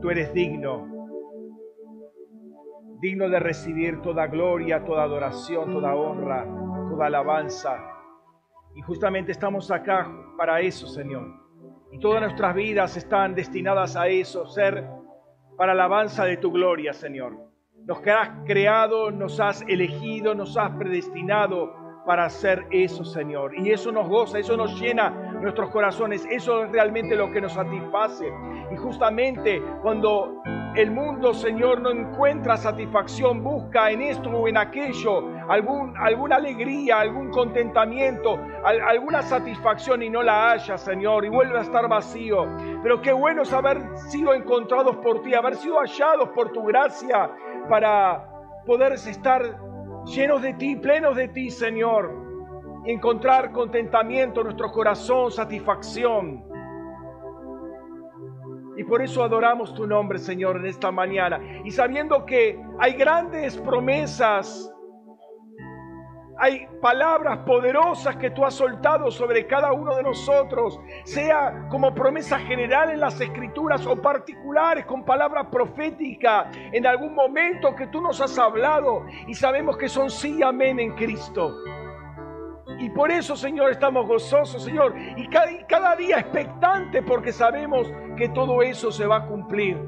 tú eres digno, digno de recibir toda gloria, toda adoración, toda honra, toda alabanza. Y justamente estamos acá para eso, Señor. Y todas nuestras vidas están destinadas a eso, ser para alabanza de tu gloria, Señor. Nos has creado, nos has elegido, nos has predestinado para hacer eso, Señor. Y eso nos goza, eso nos llena nuestros corazones, eso es realmente lo que nos satisface. Y justamente cuando el mundo, Señor, no encuentra satisfacción, busca en esto o en aquello algún, alguna alegría, algún contentamiento, alguna satisfacción y no la haya, Señor, y vuelve a estar vacío. Pero qué bueno es haber sido encontrados por ti, haber sido hallados por tu gracia para poder estar llenos de ti, plenos de ti, Señor, encontrar contentamiento en nuestro corazón, satisfacción. Y por eso adoramos tu nombre, Señor, en esta mañana. Y sabiendo que hay grandes promesas, hay palabras poderosas que tú has soltado sobre cada uno de nosotros, sea como promesa general en las escrituras o particulares con palabra profética en algún momento que tú nos has hablado y sabemos que son sí amén en Cristo. Y por eso, Señor, estamos gozosos, Señor, y cada, día expectante porque sabemos que todo eso se va a cumplir.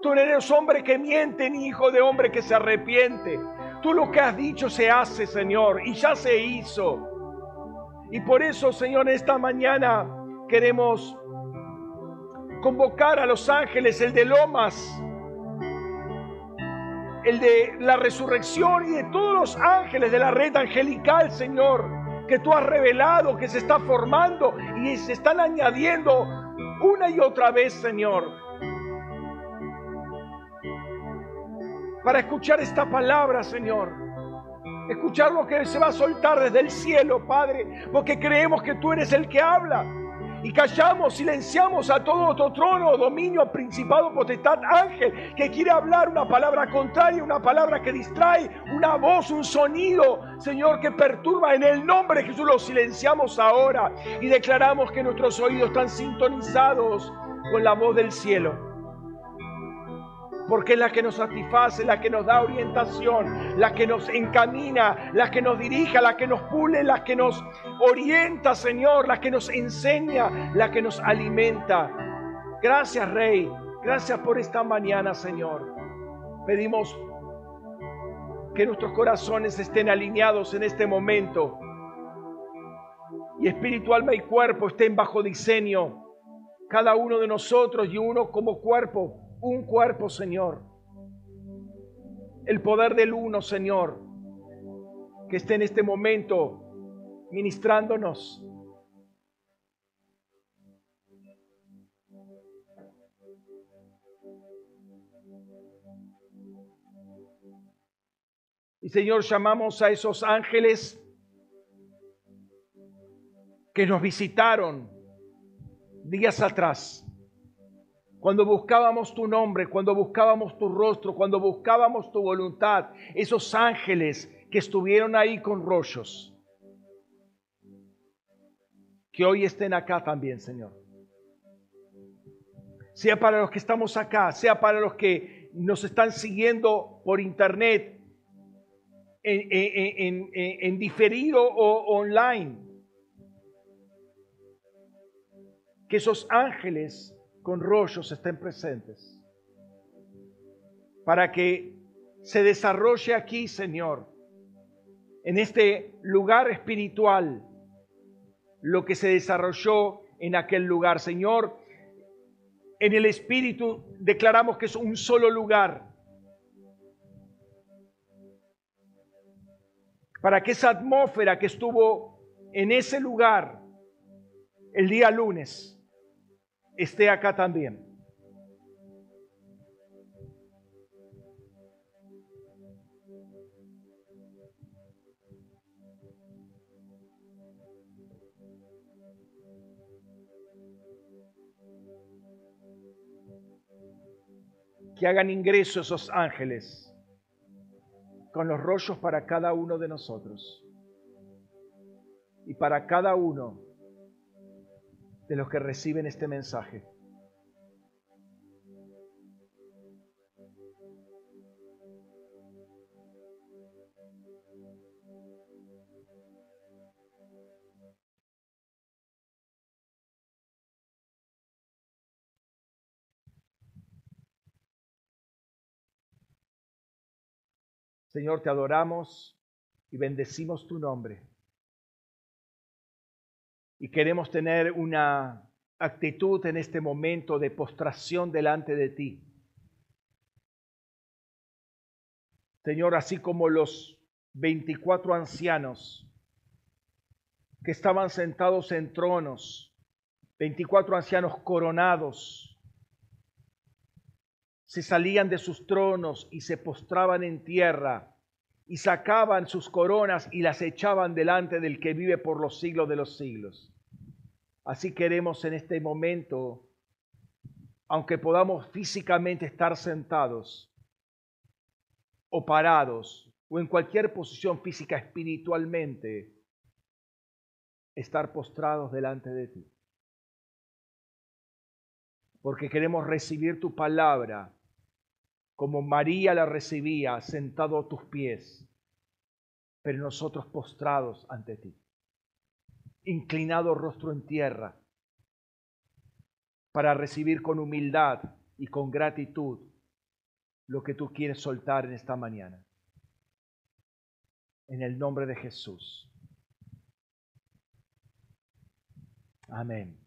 Tú eres hombre que miente ni hijo de hombre que se arrepiente. Tú lo que has dicho se hace, Señor, y ya se hizo. Y por eso, Señor, esta mañana queremos convocar a los ángeles, el de Lomas, el de la resurrección y de todos los ángeles de la red angelical, Señor, que tú has revelado, que se está formando y se están añadiendo una y otra vez, Señor. Para escuchar esta palabra, Señor. Escuchar lo que se va a soltar desde el cielo, Padre, porque creemos que tú eres el que habla y callamos, silenciamos a todo otro trono, dominio, principado, potestad, ángel, que quiere hablar una palabra contraria, una palabra que distrae, una voz, un sonido, Señor, que perturba. En el nombre de Jesús lo silenciamos ahora y declaramos que nuestros oídos están sintonizados con la voz del cielo porque es la que nos satisface, la que nos da orientación, la que nos encamina, la que nos dirige, la que nos pule, la que nos orienta, Señor, la que nos enseña, la que nos alimenta. Gracias, Rey. Gracias por esta mañana, Señor. Pedimos que nuestros corazones estén alineados en este momento y espíritu, alma y cuerpo estén bajo diseño, cada uno de nosotros y uno como cuerpo un cuerpo, Señor. El poder del uno, Señor, que esté en este momento ministrándonos. Y Señor, llamamos a esos ángeles que nos visitaron días atrás cuando buscábamos tu nombre, cuando buscábamos tu rostro, cuando buscábamos tu voluntad, esos ángeles que estuvieron ahí con rollos, que hoy estén acá también, Señor. Sea para los que estamos acá, sea para los que nos están siguiendo por internet, en, diferido o online. Que esos ángeles con rollos estén presentes. Para que se desarrolle aquí, Señor, en este lugar espiritual, lo que se desarrolló en aquel lugar. Señor, en el Espíritu declaramos que es un solo lugar. Para que esa atmósfera que estuvo en ese lugar el día lunes, esté acá también. que hagan ingreso esos ángeles con los rollos para cada uno de nosotros y para cada uno de los que reciben este mensaje. Señor, te adoramos y bendecimos tu nombre. Y queremos tener una actitud en este momento de postración delante de ti. Señor, así como los 24 ancianos que estaban sentados en tronos, 24 ancianos coronados, se salían de sus tronos y se postraban en tierra y sacaban sus coronas y las echaban delante del que vive por los siglos de los siglos. Así queremos en este momento, aunque podamos físicamente estar sentados o parados o en cualquier posición física espiritualmente, estar postrados delante de ti. Porque queremos recibir tu palabra como María la recibía sentado a tus pies, pero nosotros postrados ante ti, inclinado rostro en tierra, para recibir con humildad y con gratitud lo que tú quieres soltar en esta mañana. En el nombre de Jesús. Amén.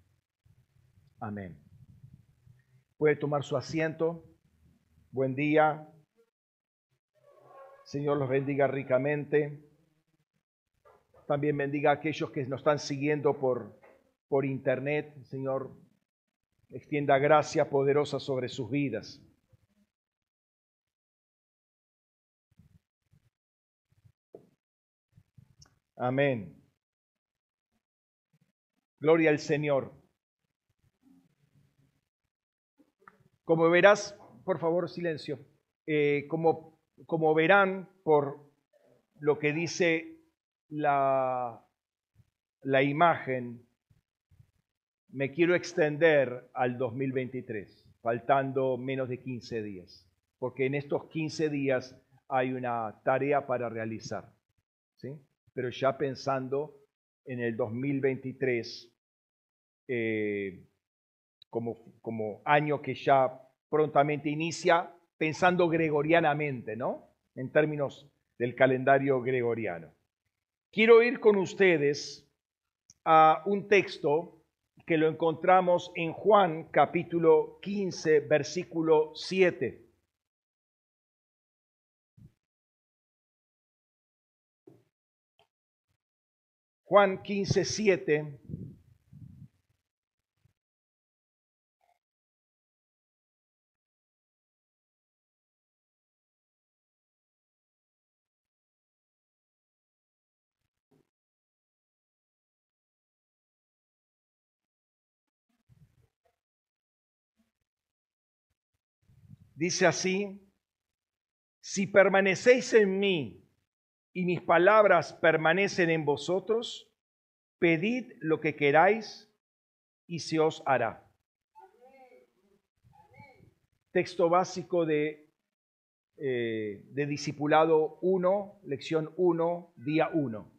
Amén. Puede tomar su asiento. Buen día. Señor los bendiga ricamente. También bendiga a aquellos que nos están siguiendo por, por internet. Señor, extienda gracia poderosa sobre sus vidas. Amén. Gloria al Señor. Como verás, por favor, silencio. Eh, como, como verán por lo que dice la, la imagen, me quiero extender al 2023, faltando menos de 15 días, porque en estos 15 días hay una tarea para realizar, ¿sí? Pero ya pensando en el 2023 eh, como, como año que ya prontamente inicia, pensando gregorianamente, ¿no? En términos del calendario gregoriano. Quiero ir con ustedes a un texto que lo encontramos en Juan capítulo 15, versículo 7. Juan 15, 7 Dice así, si permanecéis en mí y mis palabras permanecen en vosotros, pedid lo que queráis y se os hará. Texto básico de, eh, de Discipulado 1, lección 1, día 1.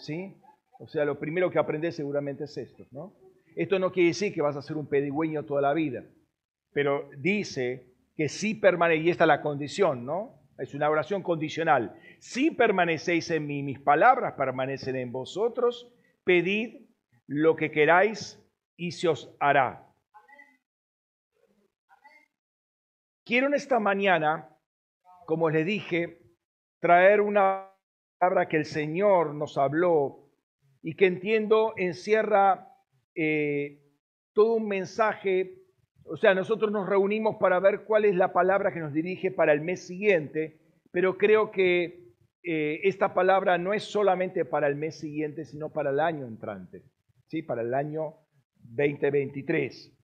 ¿Sí? O sea, lo primero que aprendes seguramente es esto, ¿no? Esto no quiere decir que vas a ser un pedigüeño toda la vida pero dice que si permanecéis, y esta es la condición, ¿no? Es una oración condicional. Si permanecéis en mí, mis palabras permanecen en vosotros, pedid lo que queráis y se os hará. Quiero en esta mañana, como les dije, traer una palabra que el Señor nos habló y que entiendo encierra eh, todo un mensaje o sea, nosotros nos reunimos para ver cuál es la palabra que nos dirige para el mes siguiente, pero creo que eh, esta palabra no es solamente para el mes siguiente, sino para el año entrante, ¿sí? para el año 2023.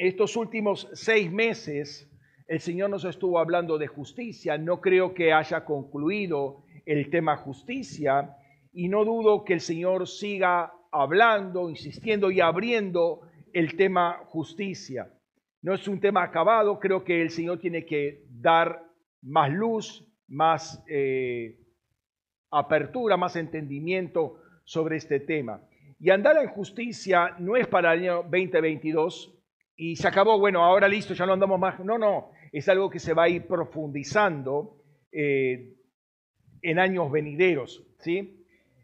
Estos últimos seis meses, el Señor nos estuvo hablando de justicia. No creo que haya concluido el tema justicia y no dudo que el Señor siga hablando, insistiendo y abriendo el tema justicia. No es un tema acabado, creo que el Señor tiene que dar más luz, más eh, apertura, más entendimiento sobre este tema. Y andar en justicia no es para el año 2022 y se acabó, bueno, ahora listo, ya no andamos más. No, no, es algo que se va a ir profundizando. eh, en años venideros. ¿sí?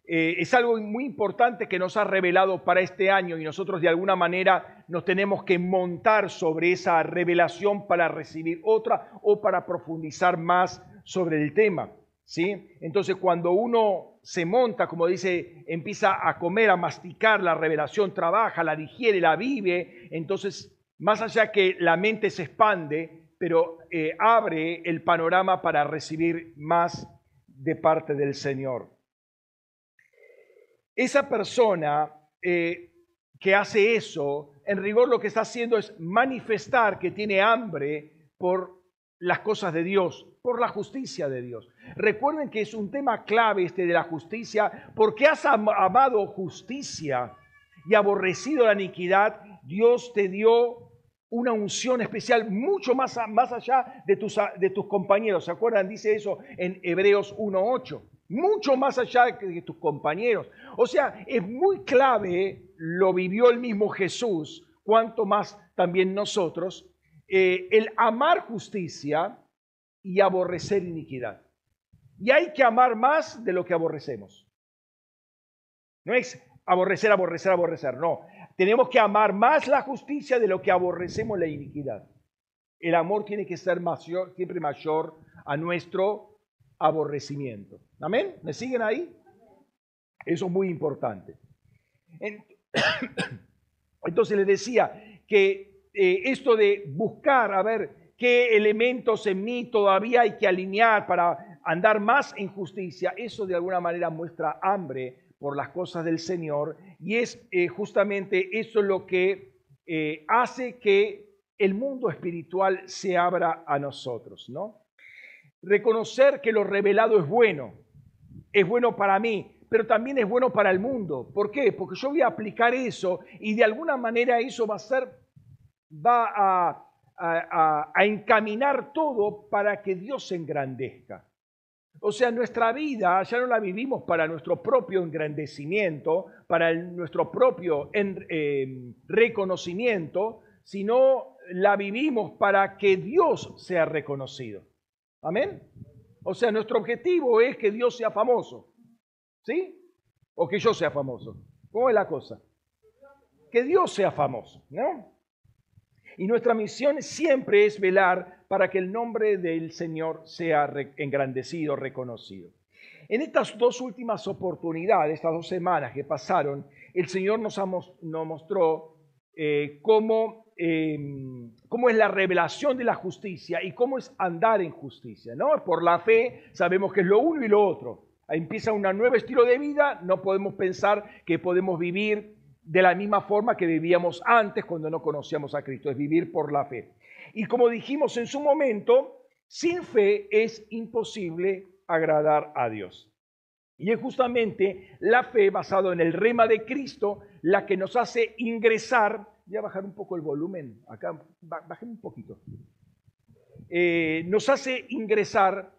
Eh, es algo muy importante que nos ha revelado para este año y nosotros de alguna manera nos tenemos que montar sobre esa revelación para recibir otra o para profundizar más sobre el tema. ¿sí? Entonces cuando uno se monta, como dice, empieza a comer, a masticar la revelación, trabaja, la digiere, la vive, entonces más allá que la mente se expande, pero eh, abre el panorama para recibir más de parte del Señor. Esa persona eh, que hace eso, en rigor lo que está haciendo es manifestar que tiene hambre por las cosas de Dios, por la justicia de Dios. Recuerden que es un tema clave este de la justicia, porque has amado justicia y aborrecido la iniquidad, Dios te dio una unción especial mucho más, más allá de tus, de tus compañeros. ¿Se acuerdan? Dice eso en Hebreos 1.8. Mucho más allá de tus compañeros. O sea, es muy clave, lo vivió el mismo Jesús, cuanto más también nosotros, eh, el amar justicia y aborrecer iniquidad. Y hay que amar más de lo que aborrecemos. No es aborrecer, aborrecer, aborrecer, no. Tenemos que amar más la justicia de lo que aborrecemos la iniquidad. El amor tiene que ser mayor, siempre mayor a nuestro aborrecimiento. ¿Amén? ¿Me siguen ahí? Eso es muy importante. Entonces les decía que eh, esto de buscar, a ver, qué elementos en mí todavía hay que alinear para andar más en justicia, eso de alguna manera muestra hambre por las cosas del Señor y es eh, justamente eso lo que eh, hace que el mundo espiritual se abra a nosotros, ¿no? Reconocer que lo revelado es bueno, es bueno para mí, pero también es bueno para el mundo. ¿Por qué? Porque yo voy a aplicar eso y de alguna manera eso va a ser, va a, a encaminar todo para que Dios se engrandezca. O sea, nuestra vida ya no la vivimos para nuestro propio engrandecimiento, para nuestro propio em, reconocimiento, sino la vivimos para que Dios sea reconocido. Amén. O sea, nuestro objetivo es que Dios sea famoso. ¿Sí? O que yo sea famoso. ¿Cómo es la cosa? Que Dios sea famoso, ¿no? Y nuestra misión siempre es velar para que el nombre del Señor sea engrandecido, reconocido. En estas dos últimas oportunidades, estas dos semanas que pasaron, el Señor nos, mostró eh, cómo, em, cómo, es la revelación de la justicia y cómo es andar en justicia. ¿no? Por la fe sabemos que es lo uno y lo otro. empieza un nuevo estilo de vida, no podemos pensar que podemos vivir de la misma forma que vivíamos antes cuando no conocíamos a Cristo, es vivir por la fe. Y como dijimos en su momento, sin fe es imposible agradar a Dios. Y es justamente la fe basada en el rema de Cristo la que nos hace ingresar, voy a bajar un poco el volumen, acá bajé un poquito, eh, nos hace ingresar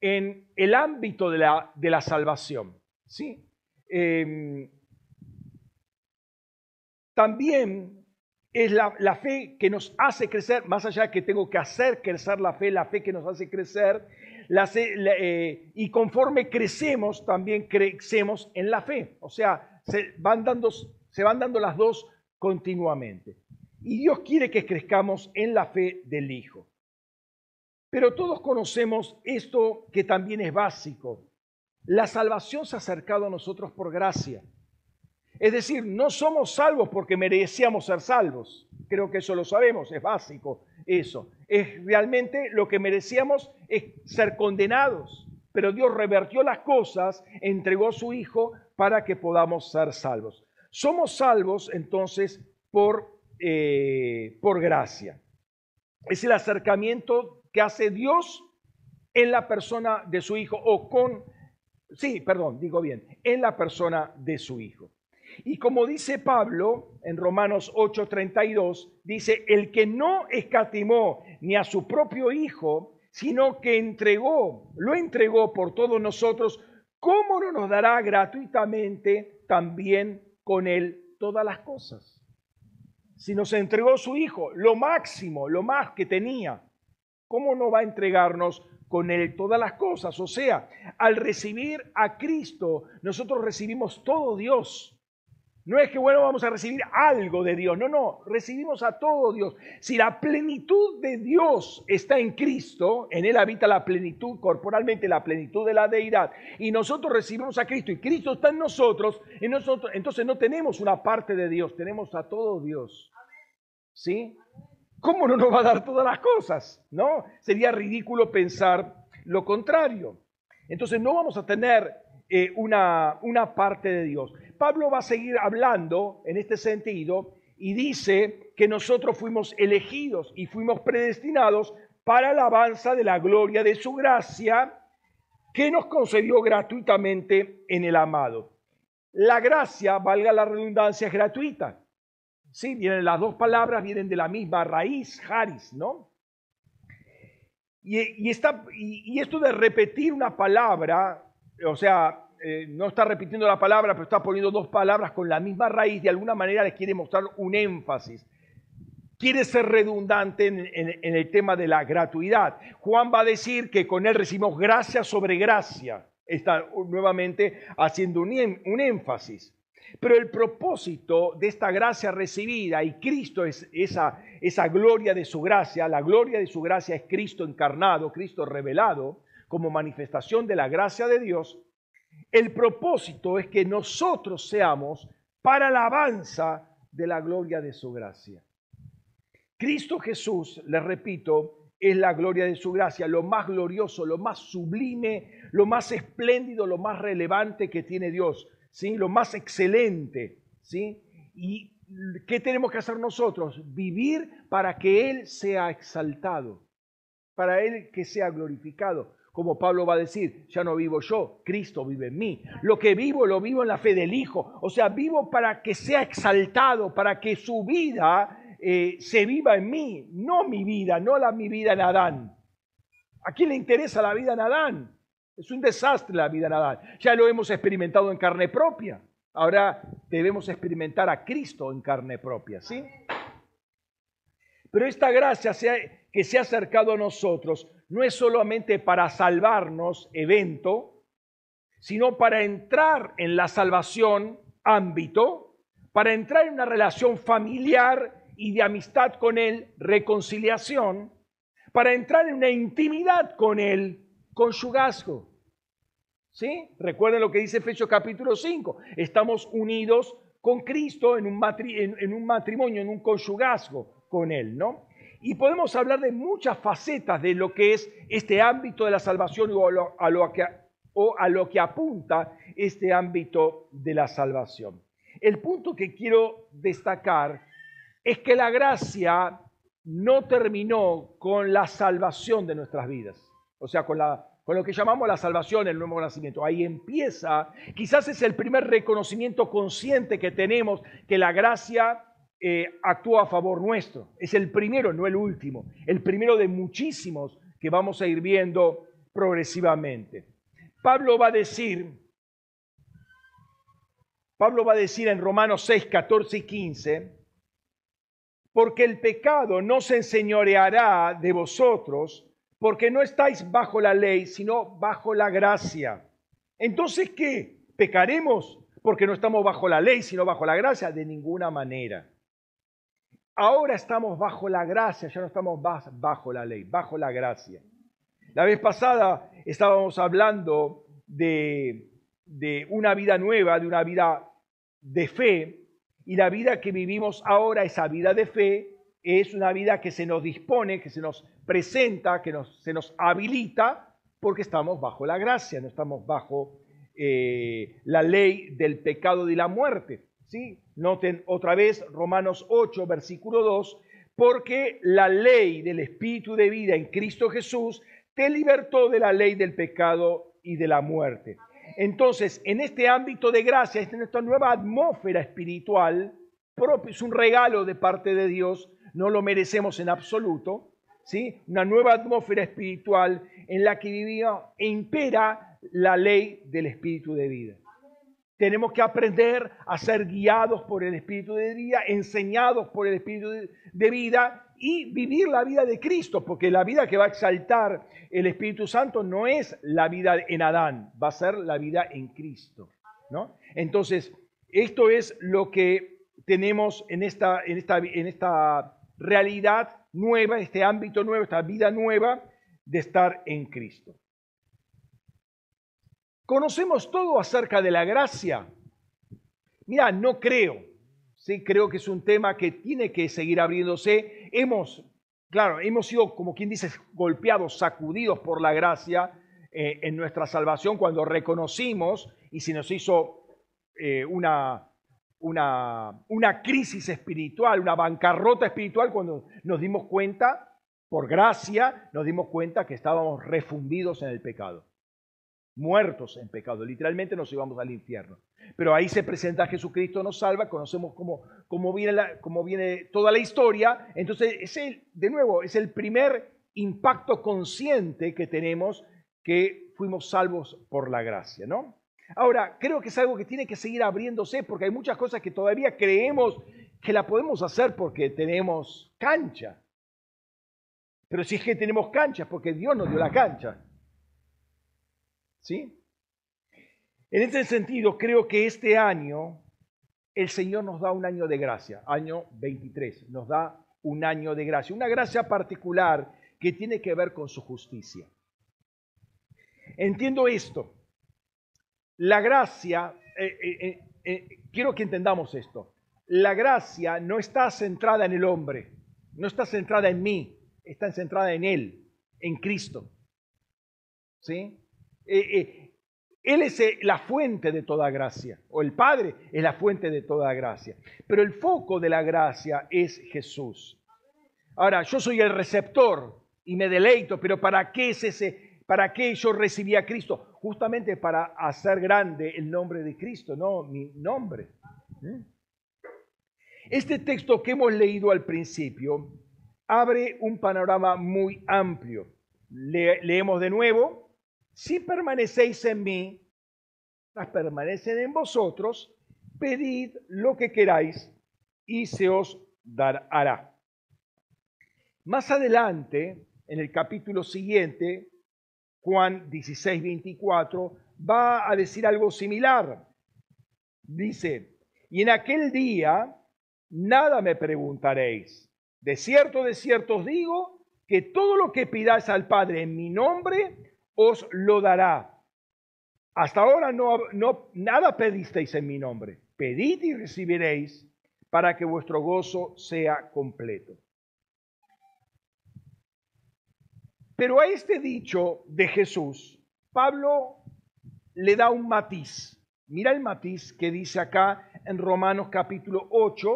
en el ámbito de la, de la salvación. ¿sí? Em, también es la, fe que nos hace crecer, más allá de que tengo que hacer crecer la fe, la fe que nos hace crecer, eh, y conforme crecemos, también crecemos en la fe. O sea, se van, dando, se van dando las dos continuamente. Y Dios quiere que crezcamos en la fe del Hijo. Pero todos conocemos esto que también es básico. La salvación se ha acercado a nosotros por gracia. Es decir, no somos salvos porque merecíamos ser salvos. Creo que eso lo sabemos, es básico eso. Es realmente lo que merecíamos es ser condenados. Pero Dios revertió las cosas, entregó su Hijo para que podamos ser salvos. Somos salvos entonces por, eh, por gracia. Es el acercamiento que hace Dios en la persona de su Hijo o con, sí, perdón, digo bien, en la persona de su Hijo. Y como dice Pablo en Romanos 8:32, dice, el que no escatimó ni a su propio Hijo, sino que entregó, lo entregó por todos nosotros, ¿cómo no nos dará gratuitamente también con él todas las cosas? Si nos entregó su Hijo, lo máximo, lo más que tenía, ¿cómo no va a entregarnos con Él todas las cosas. O sea, al recibir a Cristo, nosotros recibimos todo Dios. No es que, bueno, vamos a recibir algo de Dios. No, no, recibimos a todo Dios. Si la plenitud de Dios está en Cristo, en Él habita la plenitud, corporalmente la plenitud de la deidad, y nosotros recibimos a Cristo y Cristo está en nosotros, en nosotros entonces no tenemos una parte de Dios, tenemos a todo Dios. ¿Sí? ¿Cómo no nos va a dar todas las cosas? ¿No? Sería ridículo pensar lo contrario. Entonces no vamos a tener eh, una, una parte de Dios. Pablo va a seguir hablando en este sentido y dice que nosotros fuimos elegidos y fuimos predestinados para la alabanza de la gloria de su gracia que nos concedió gratuitamente en el amado. La gracia, valga la redundancia, es gratuita. Sí, vienen las dos palabras, vienen de la misma raíz, haris, ¿no? Y, y, esto de repetir una palabra, o sea, eh, no está repitiendo la palabra, pero está poniendo dos palabras con la misma raíz, de alguna manera les quiere mostrar un énfasis. Quiere ser redundante en, el tema de la gratuidad. Juan va a decir que con él recibimos gracia sobre gracia. Está nuevamente haciendo un, un énfasis. Pero el propósito de esta gracia recibida, y Cristo es esa gloria de su gracia, la gloria de su gracia es Cristo encarnado, Cristo revelado como manifestación de la gracia de Dios, el propósito es que nosotros seamos para la alabanza de la gloria de su gracia. Cristo Jesús, les repito, es la gloria de su gracia, lo más glorioso, lo más sublime, lo más espléndido, lo más relevante que tiene Dios ¿sí? lo más excelente. ¿sí? ¿Y qué tenemos que hacer nosotros? Vivir para que Él sea exaltado, para Él que sea glorificado. Como Pablo va a decir, ya no vivo yo, Cristo vive en mí. Lo que vivo, lo vivo en la fe del Hijo. O sea, vivo para que sea exaltado, para que su vida eh, se viva en mí, no mi vida, no la mi vida en Adán. ¿A quién le interesa la vida en Adán? Es un desastre la vida en Adán. Ya lo hemos experimentado en carne propia. Ahora debemos experimentar a Cristo en carne propia, ¿sí? Pero esta gracia que se ha acercado a nosotros no es solamente para salvarnos, evento, sino para entrar en la salvación, ámbito, para entrar en una relación familiar y de amistad con Él, reconciliación, para entrar en una intimidad con Él, conyugazgo. ¿Sí? Recuerden lo que dice Efesios capítulo 5. Estamos unidos con Cristo en un, en un matrimonio, en un conyugazgo con Él, ¿no? Y podemos hablar de muchas facetas de lo que es este ámbito de la salvación o a lo, que, apunta este ámbito de la salvación. El punto que quiero destacar es que la gracia no terminó con la salvación de nuestras vidas, o sea, con con lo que llamamos la salvación, el nuevo nacimiento. Ahí empieza, quizás es el primer reconocimiento consciente que tenemos que la gracia eh, actúa a favor nuestro. Es el primero, no el último, el primero de muchísimos que vamos a ir viendo progresivamente. Pablo va a decir, Pablo va a decir en Romanos 6, 14 y 15, porque el pecado no se enseñoreará de vosotros, porque no estáis bajo la ley, sino bajo la gracia. Entonces, ¿qué? ¿Pecaremos porque no estamos bajo la ley, sino bajo la gracia? De ninguna manera. Ahora estamos bajo la gracia, ya no estamos bajo la ley, bajo la gracia. La vez pasada estábamos hablando de, de una vida nueva, de una vida de fe, y la vida que vivimos ahora, esa vida de fe, es una vida que se nos dispone, que se nos presenta, que se nos habilita, porque estamos bajo la gracia, no estamos bajo eh, la ley del pecado y la muerte. Noten otra vez Romanos 8, versículo 2, porque la ley del Espíritu de vida en Cristo Jesús te libertó de la ley del pecado y de la muerte. Entonces, en este ámbito de gracia, en esta nueva atmósfera espiritual, es un regalo de parte de Dios, no lo merecemos en absoluto, ¿sí? una nueva atmósfera espiritual en la que vivía e impera la ley del espíritu de vida. Tenemos que aprender a ser guiados por el Espíritu de vida, enseñados por el Espíritu de vida y vivir la vida de Cristo, porque la vida que va a exaltar el Espíritu Santo no es la vida en Adán, va a ser la vida en Cristo. ¿no? Entonces, esto es lo que tenemos en esta, en esta, en esta realidad nueva, este ámbito nuevo, esta vida nueva de estar en Cristo. ¿Conocemos todo acerca de la gracia? Mira, no creo. Sí, creo que es un tema que tiene que seguir abriéndose. Hemos, claro, hemos sido, como quien dice, golpeados, sacudidos por la gracia eh, en nuestra salvación cuando reconocimos y se nos hizo eh, una, una, una crisis espiritual, una bancarrota espiritual cuando nos dimos cuenta, por gracia, nos dimos cuenta que estábamos refundidos en el pecado muertos en pecado. Literalmente nos íbamos al infierno. Pero ahí se presenta Jesucristo, nos salva, conocemos cómo, cómo, viene, cómo viene toda la historia. Entonces, es el, de nuevo, es el primer impacto consciente que tenemos que fuimos salvos por la gracia, ¿no? Ahora, creo que es algo que tiene que seguir abriéndose porque hay muchas cosas que todavía creemos que la podemos hacer porque tenemos cancha. Pero si es que tenemos cancha, porque Dios nos dio la cancha. ¿Sí? En ese sentido, creo que este año el Señor nos da un año de gracia, año 23, nos da un año de gracia, una gracia particular que tiene que ver con su justicia. Entiendo esto. La gracia, eh, eh, eh, quiero que entendamos esto, la gracia no está centrada en el hombre, no está centrada en mí, está centrada en Él, en Cristo. ¿Sí? Eh, eh, él es eh, la fuente de toda gracia, o el Padre es la fuente de toda gracia. Pero el foco de la gracia es Jesús. Ahora, yo soy el receptor y me deleito, pero ¿para qué es ese? ¿Para qué yo recibí a Cristo? Justamente para hacer grande el nombre de Cristo, no mi nombre. Este texto que hemos leído al principio abre un panorama muy amplio. leemos de nuevo si permanecéis en mí, las permanecen en vosotros, pedid lo que queráis y se os dará. Más adelante, en el capítulo siguiente, Juan 16, 24, va a decir algo similar. Dice, y en aquel día nada me preguntaréis. De cierto, de cierto os digo que todo lo que pidáis al Padre en mi nombre, os lo dará. Hasta ahora no, no, nada pedisteis en mi nombre. Pedid y recibiréis para que vuestro gozo sea completo. Pero a este dicho de Jesús, Pablo le da un matiz. Mira el matiz que dice acá en Romanos capítulo 8,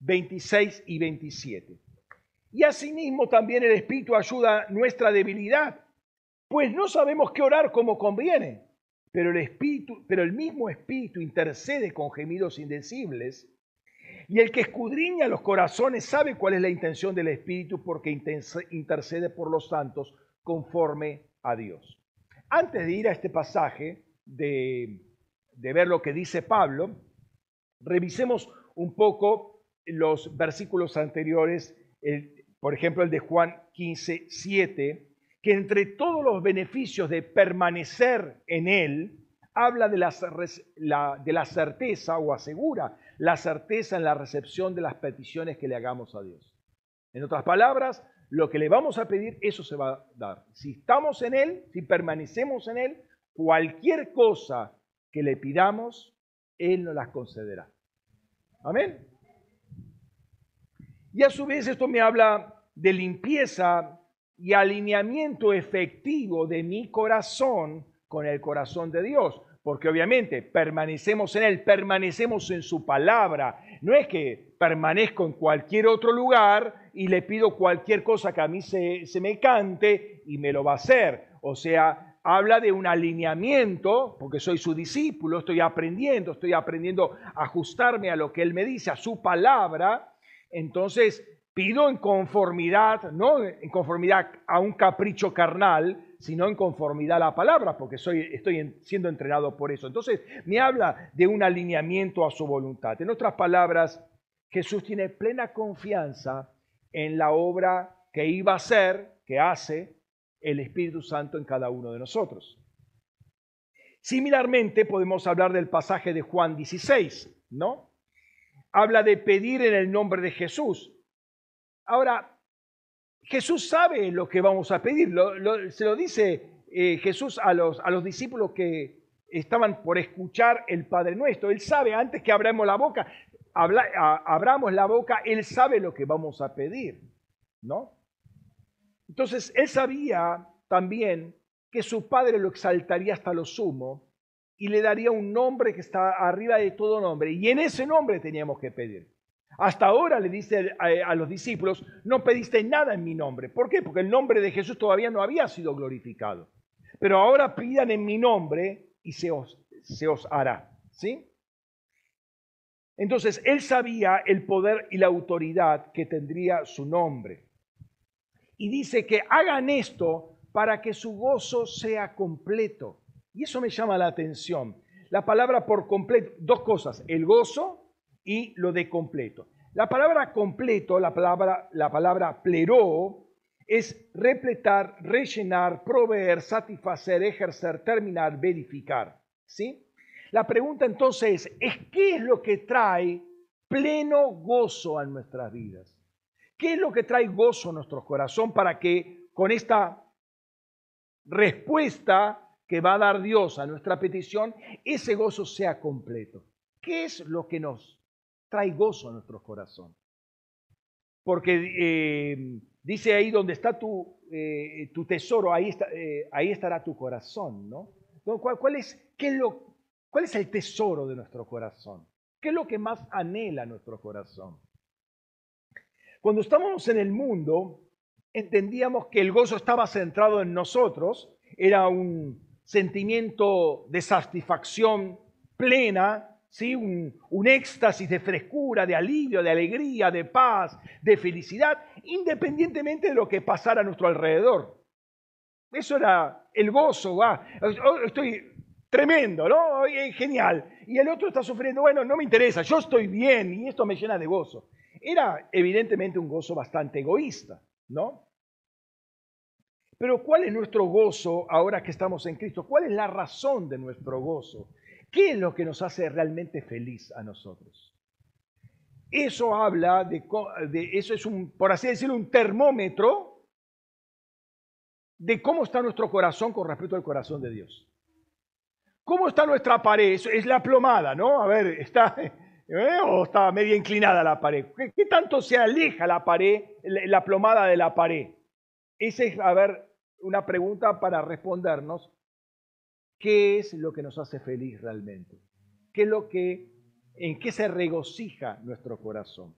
26 y 27. Y asimismo también el Espíritu ayuda nuestra debilidad pues no sabemos qué orar como conviene, pero el, espíritu, pero el mismo Espíritu intercede con gemidos indecibles. Y el que escudriña los corazones sabe cuál es la intención del Espíritu porque intercede por los santos conforme a Dios. Antes de ir a este pasaje, de, de ver lo que dice Pablo, revisemos un poco los versículos anteriores, por ejemplo el de Juan 15, 7, que entre todos los beneficios de permanecer en Él, habla de la, de la certeza o asegura la certeza en la recepción de las peticiones que le hagamos a Dios. En otras palabras, lo que le vamos a pedir, eso se va a dar. Si estamos en Él, si permanecemos en Él, cualquier cosa que le pidamos, Él nos las concederá. Amén. Y a su vez esto me habla de limpieza y alineamiento efectivo de mi corazón con el corazón de Dios. Porque obviamente permanecemos en Él, permanecemos en su palabra. No es que permanezco en cualquier otro lugar y le pido cualquier cosa que a mí se, se me cante y me lo va a hacer. O sea, habla de un alineamiento, porque soy su discípulo, estoy aprendiendo, estoy aprendiendo a ajustarme a lo que Él me dice, a su palabra. Entonces, pido en conformidad, no en conformidad a un capricho carnal, sino en conformidad a la palabra, porque soy, estoy siendo entrenado por eso. Entonces, me habla de un alineamiento a su voluntad. En otras palabras, Jesús tiene plena confianza en la obra que iba a hacer, que hace el Espíritu Santo en cada uno de nosotros. Similarmente, podemos hablar del pasaje de Juan 16, ¿no? Habla de pedir en el nombre de Jesús. Ahora, Jesús sabe lo que vamos a pedir. se lo dice eh, Jesús a los, a los discípulos que estaban por escuchar el Padre Nuestro. Él sabe, antes que abramos la boca, abramos la boca, Él sabe lo que vamos a pedir, ¿no? Entonces, Él sabía también que su Padre lo exaltaría hasta lo sumo y le daría un nombre que está arriba de todo nombre. Y en ese nombre teníamos que pedir. Hasta ahora le dice a, los discípulos, no pediste nada en mi nombre. ¿Por qué? Porque el nombre de Jesús todavía no había sido glorificado. Pero ahora pidan en mi nombre y se os, se os hará. ¿Sí? Entonces, él sabía el poder y la autoridad que tendría su nombre. Y dice que hagan esto para que su gozo sea completo. Y eso me llama la atención. La palabra por completo, dos cosas, el gozo y lo de completo. La palabra completo, la palabra, la palabra pleró, es repletar, rellenar, proveer, satisfacer, ejercer, terminar, verificar. ¿sí? La pregunta entonces es, ¿qué es lo que trae pleno gozo a nuestras vidas? ¿Qué es lo que trae gozo a nuestro corazón para que con esta respuesta que va a dar Dios a nuestra petición, ese gozo sea completo? ¿Qué es lo que nos trae gozo a nuestro corazón. Porque eh, dice ahí donde está tu, eh, tesoro, ahí, eh, ahí estará tu corazón, ¿no? ¿Cuál, es, qué lo, ¿Cuál es el tesoro de nuestro corazón? ¿Qué es lo que más anhela nuestro corazón? Cuando estábamos en el mundo, entendíamos que el gozo estaba centrado en nosotros, era un sentimiento de satisfacción plena ¿sí? Un, éxtasis de frescura, de alivio, de alegría, de paz, de felicidad, independientemente de lo que pasara a nuestro alrededor. Eso era el gozo, estoy tremendo, ¿no? Genial. Y el otro está sufriendo, bueno, no me interesa, yo estoy bien y esto me llena de gozo. Era evidentemente un gozo bastante egoísta, ¿no? Pero ¿cuál es nuestro gozo ahora que estamos en Cristo? ¿Cuál es la razón de nuestro gozo? ¿Qué es lo que nos hace realmente feliz a nosotros? Eso habla de, eso es un, por así decirlo, un termómetro de cómo está nuestro corazón con respecto al corazón de Dios. ¿Cómo está nuestra pared? es la plomada, ¿no? A ver, está ¿eh? o está medio inclinada la pared. ¿Qué, tanto se aleja la pared, la plomada de la pared? Esa es, a ver, una pregunta para respondernos ¿Qué es lo que nos hace feliz realmente? ¿Qué es lo que, en qué se regocija nuestro corazón?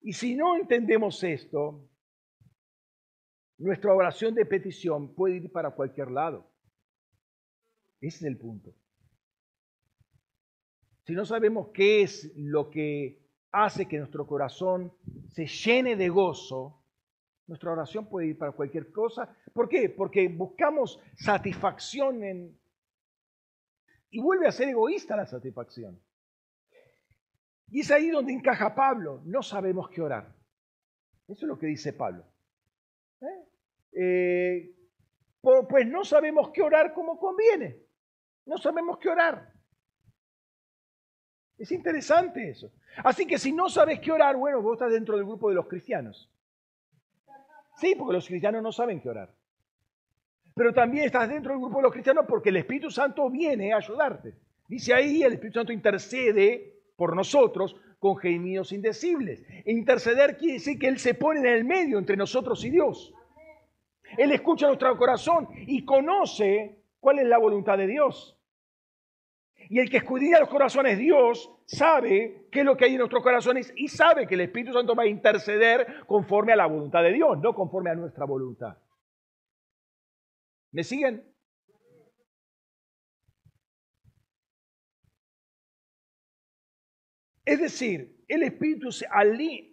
Y si no entendemos esto, nuestra oración de petición puede ir para cualquier lado. Ese es el punto. Si no sabemos qué es lo que hace que nuestro corazón se llene de gozo, nuestra oración puede ir para cualquier cosa. ¿Por qué? Porque buscamos satisfacción en... Y vuelve a ser egoísta la satisfacción. Y es ahí donde encaja Pablo. No sabemos qué orar. Eso es lo que dice Pablo. ¿Eh? Eh, pues no sabemos qué orar como conviene. No sabemos qué orar. Es interesante eso. Así que si no sabes qué orar, bueno, vos estás dentro del grupo de los cristianos. Sí, porque los cristianos no saben qué orar. Pero también estás dentro del grupo de los cristianos porque el Espíritu Santo viene a ayudarte. Dice ahí, el Espíritu Santo intercede por nosotros con gemidos indecibles. E interceder quiere decir que Él se pone en el medio entre nosotros y Dios. Él escucha nuestro corazón y conoce cuál es la voluntad de Dios. Y el que escudriña los corazones, Dios, sabe qué es lo que hay en nuestros corazones y sabe que el Espíritu Santo va a interceder conforme a la voluntad de Dios, no conforme a nuestra voluntad. ¿Me siguen? Es decir, el Espíritu se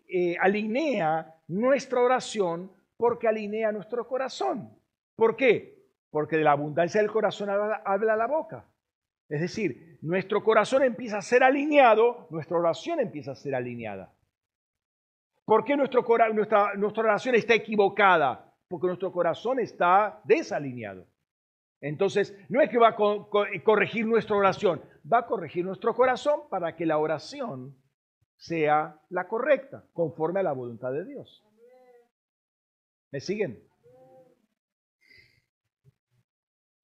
eh, alinea nuestra oración porque alinea nuestro corazón. ¿Por qué? Porque de la abundancia del corazón habla, la boca. Es decir, nuestro corazón empieza a ser alineado, nuestra oración empieza a ser alineada. ¿Por qué nuestra, nuestra oración está equivocada? Porque nuestro corazón está desalineado. Entonces, no es que va a corregir nuestra oración, va a corregir nuestro corazón para que la oración sea la correcta, conforme a la voluntad de Dios. ¿Me siguen?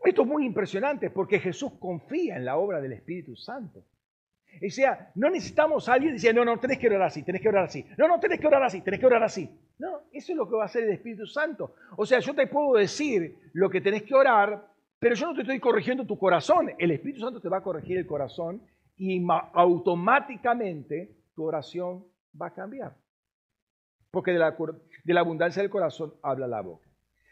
Esto es muy impresionante porque Jesús confía en la obra del Espíritu Santo. O sea, no necesitamos a alguien diciendo, no, no, tenés que orar así, tenés que orar así. No, no, tenés que orar así, tenés que orar así. No, eso es lo que va a hacer el Espíritu Santo. O sea, yo te puedo decir lo que tenés que orar, pero yo no te estoy corrigiendo tu corazón. El Espíritu Santo te va a corregir el corazón y automáticamente tu oración va a cambiar. Porque de la, de la abundancia del corazón habla la boca.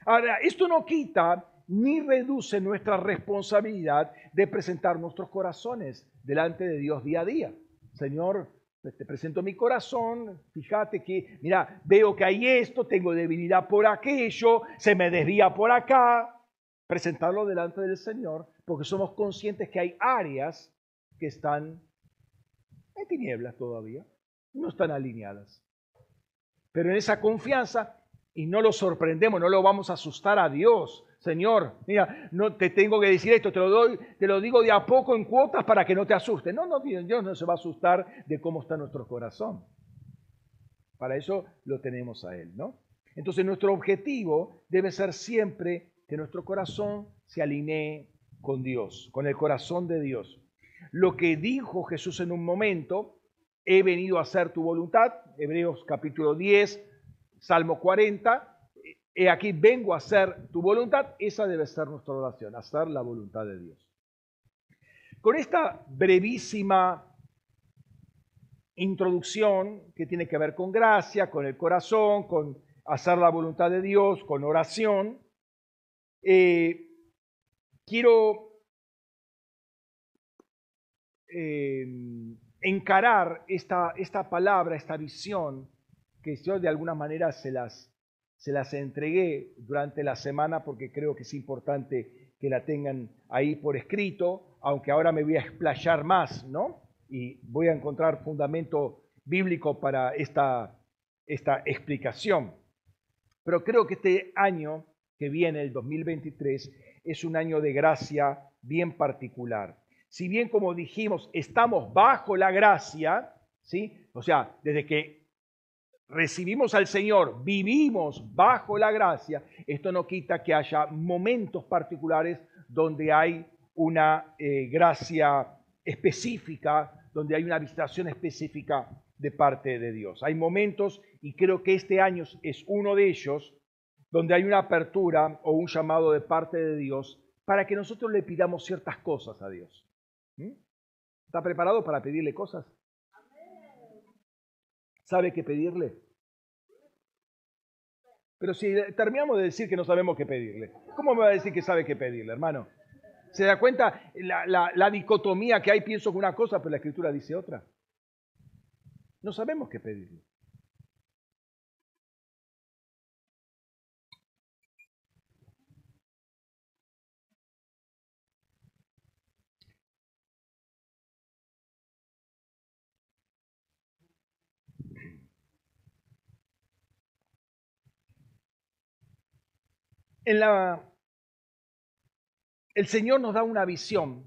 Ahora, esto no quita ni reduce nuestra responsabilidad de presentar nuestros corazones delante de Dios día a día. Señor, te presento mi corazón, fíjate que, mira, veo que hay esto, tengo debilidad por aquello, se me desvía por acá. Presentarlo delante del Señor, porque somos conscientes que hay áreas que están en tinieblas todavía, no están alineadas. Pero en esa confianza, y no lo sorprendemos, no lo vamos a asustar a Dios. Señor, mira, no te tengo que decir esto, te lo doy, te lo digo de a poco en cuotas para que no te asuste. No, no, Dios no se va a asustar de cómo está nuestro corazón. Para eso lo tenemos a Él, ¿no? Entonces nuestro objetivo debe ser siempre que nuestro corazón se alinee con Dios, con el corazón de Dios. Lo que dijo Jesús en un momento, he venido a hacer tu voluntad, Hebreos capítulo 10, Salmo 40, he aquí vengo a hacer tu voluntad, esa debe ser nuestra oración, hacer la voluntad de Dios. Con esta brevísima introducción que tiene que ver con gracia, con el corazón, con hacer la voluntad de Dios, con oración, eh, quiero eh, encarar esta, esta palabra, esta visión, que yo de alguna manera se las, se las entregué durante la semana porque creo que es importante que la tengan ahí por escrito, aunque ahora me voy a explayar más, ¿no? Y voy a encontrar fundamento bíblico para esta, esta explicación. Pero creo que este año que viene, el 2023, es un año de gracia bien particular si bien como dijimos, estamos bajo la gracia, ¿sí? O sea, desde que recibimos al Señor, vivimos bajo la gracia, esto no quita que haya momentos particulares donde hay una eh, gracia específica, donde hay una visitación específica de parte de Dios. Hay momentos, y creo que este año es uno de ellos, donde hay una apertura o un llamado de parte de Dios para que nosotros le pidamos ciertas cosas a Dios. ¿Mm? ¿Está preparado para pedirle cosas? ¿Sabe qué pedirle? Pero si terminamos de decir que no sabemos qué pedirle, ¿cómo me va a decir que sabe qué pedirle, hermano? ¿Se da cuenta la, dicotomía que hay? Pienso que una cosa, pero la escritura dice otra. No sabemos qué pedirle. En la, el Señor nos da una visión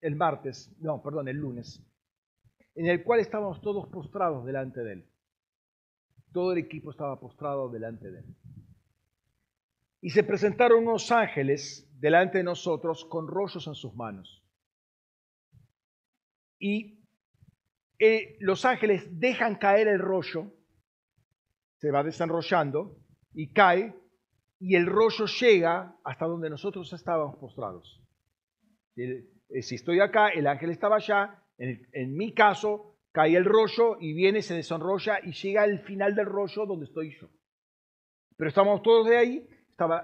el martes, no, perdón, el lunes, en el cual estábamos todos postrados delante de Él. Todo el equipo estaba postrado delante de Él. Y se presentaron unos ángeles delante de nosotros con rollos en sus manos. Y eh, los ángeles dejan caer el rollo, se va desenrollando y cae y el rollo llega hasta donde nosotros estábamos postrados. Eh, si estoy acá, el ángel estaba allá, en, mi caso, cae el rollo y viene, se desenrolla y llega al final del rollo donde estoy yo. Pero estábamos todos de ahí,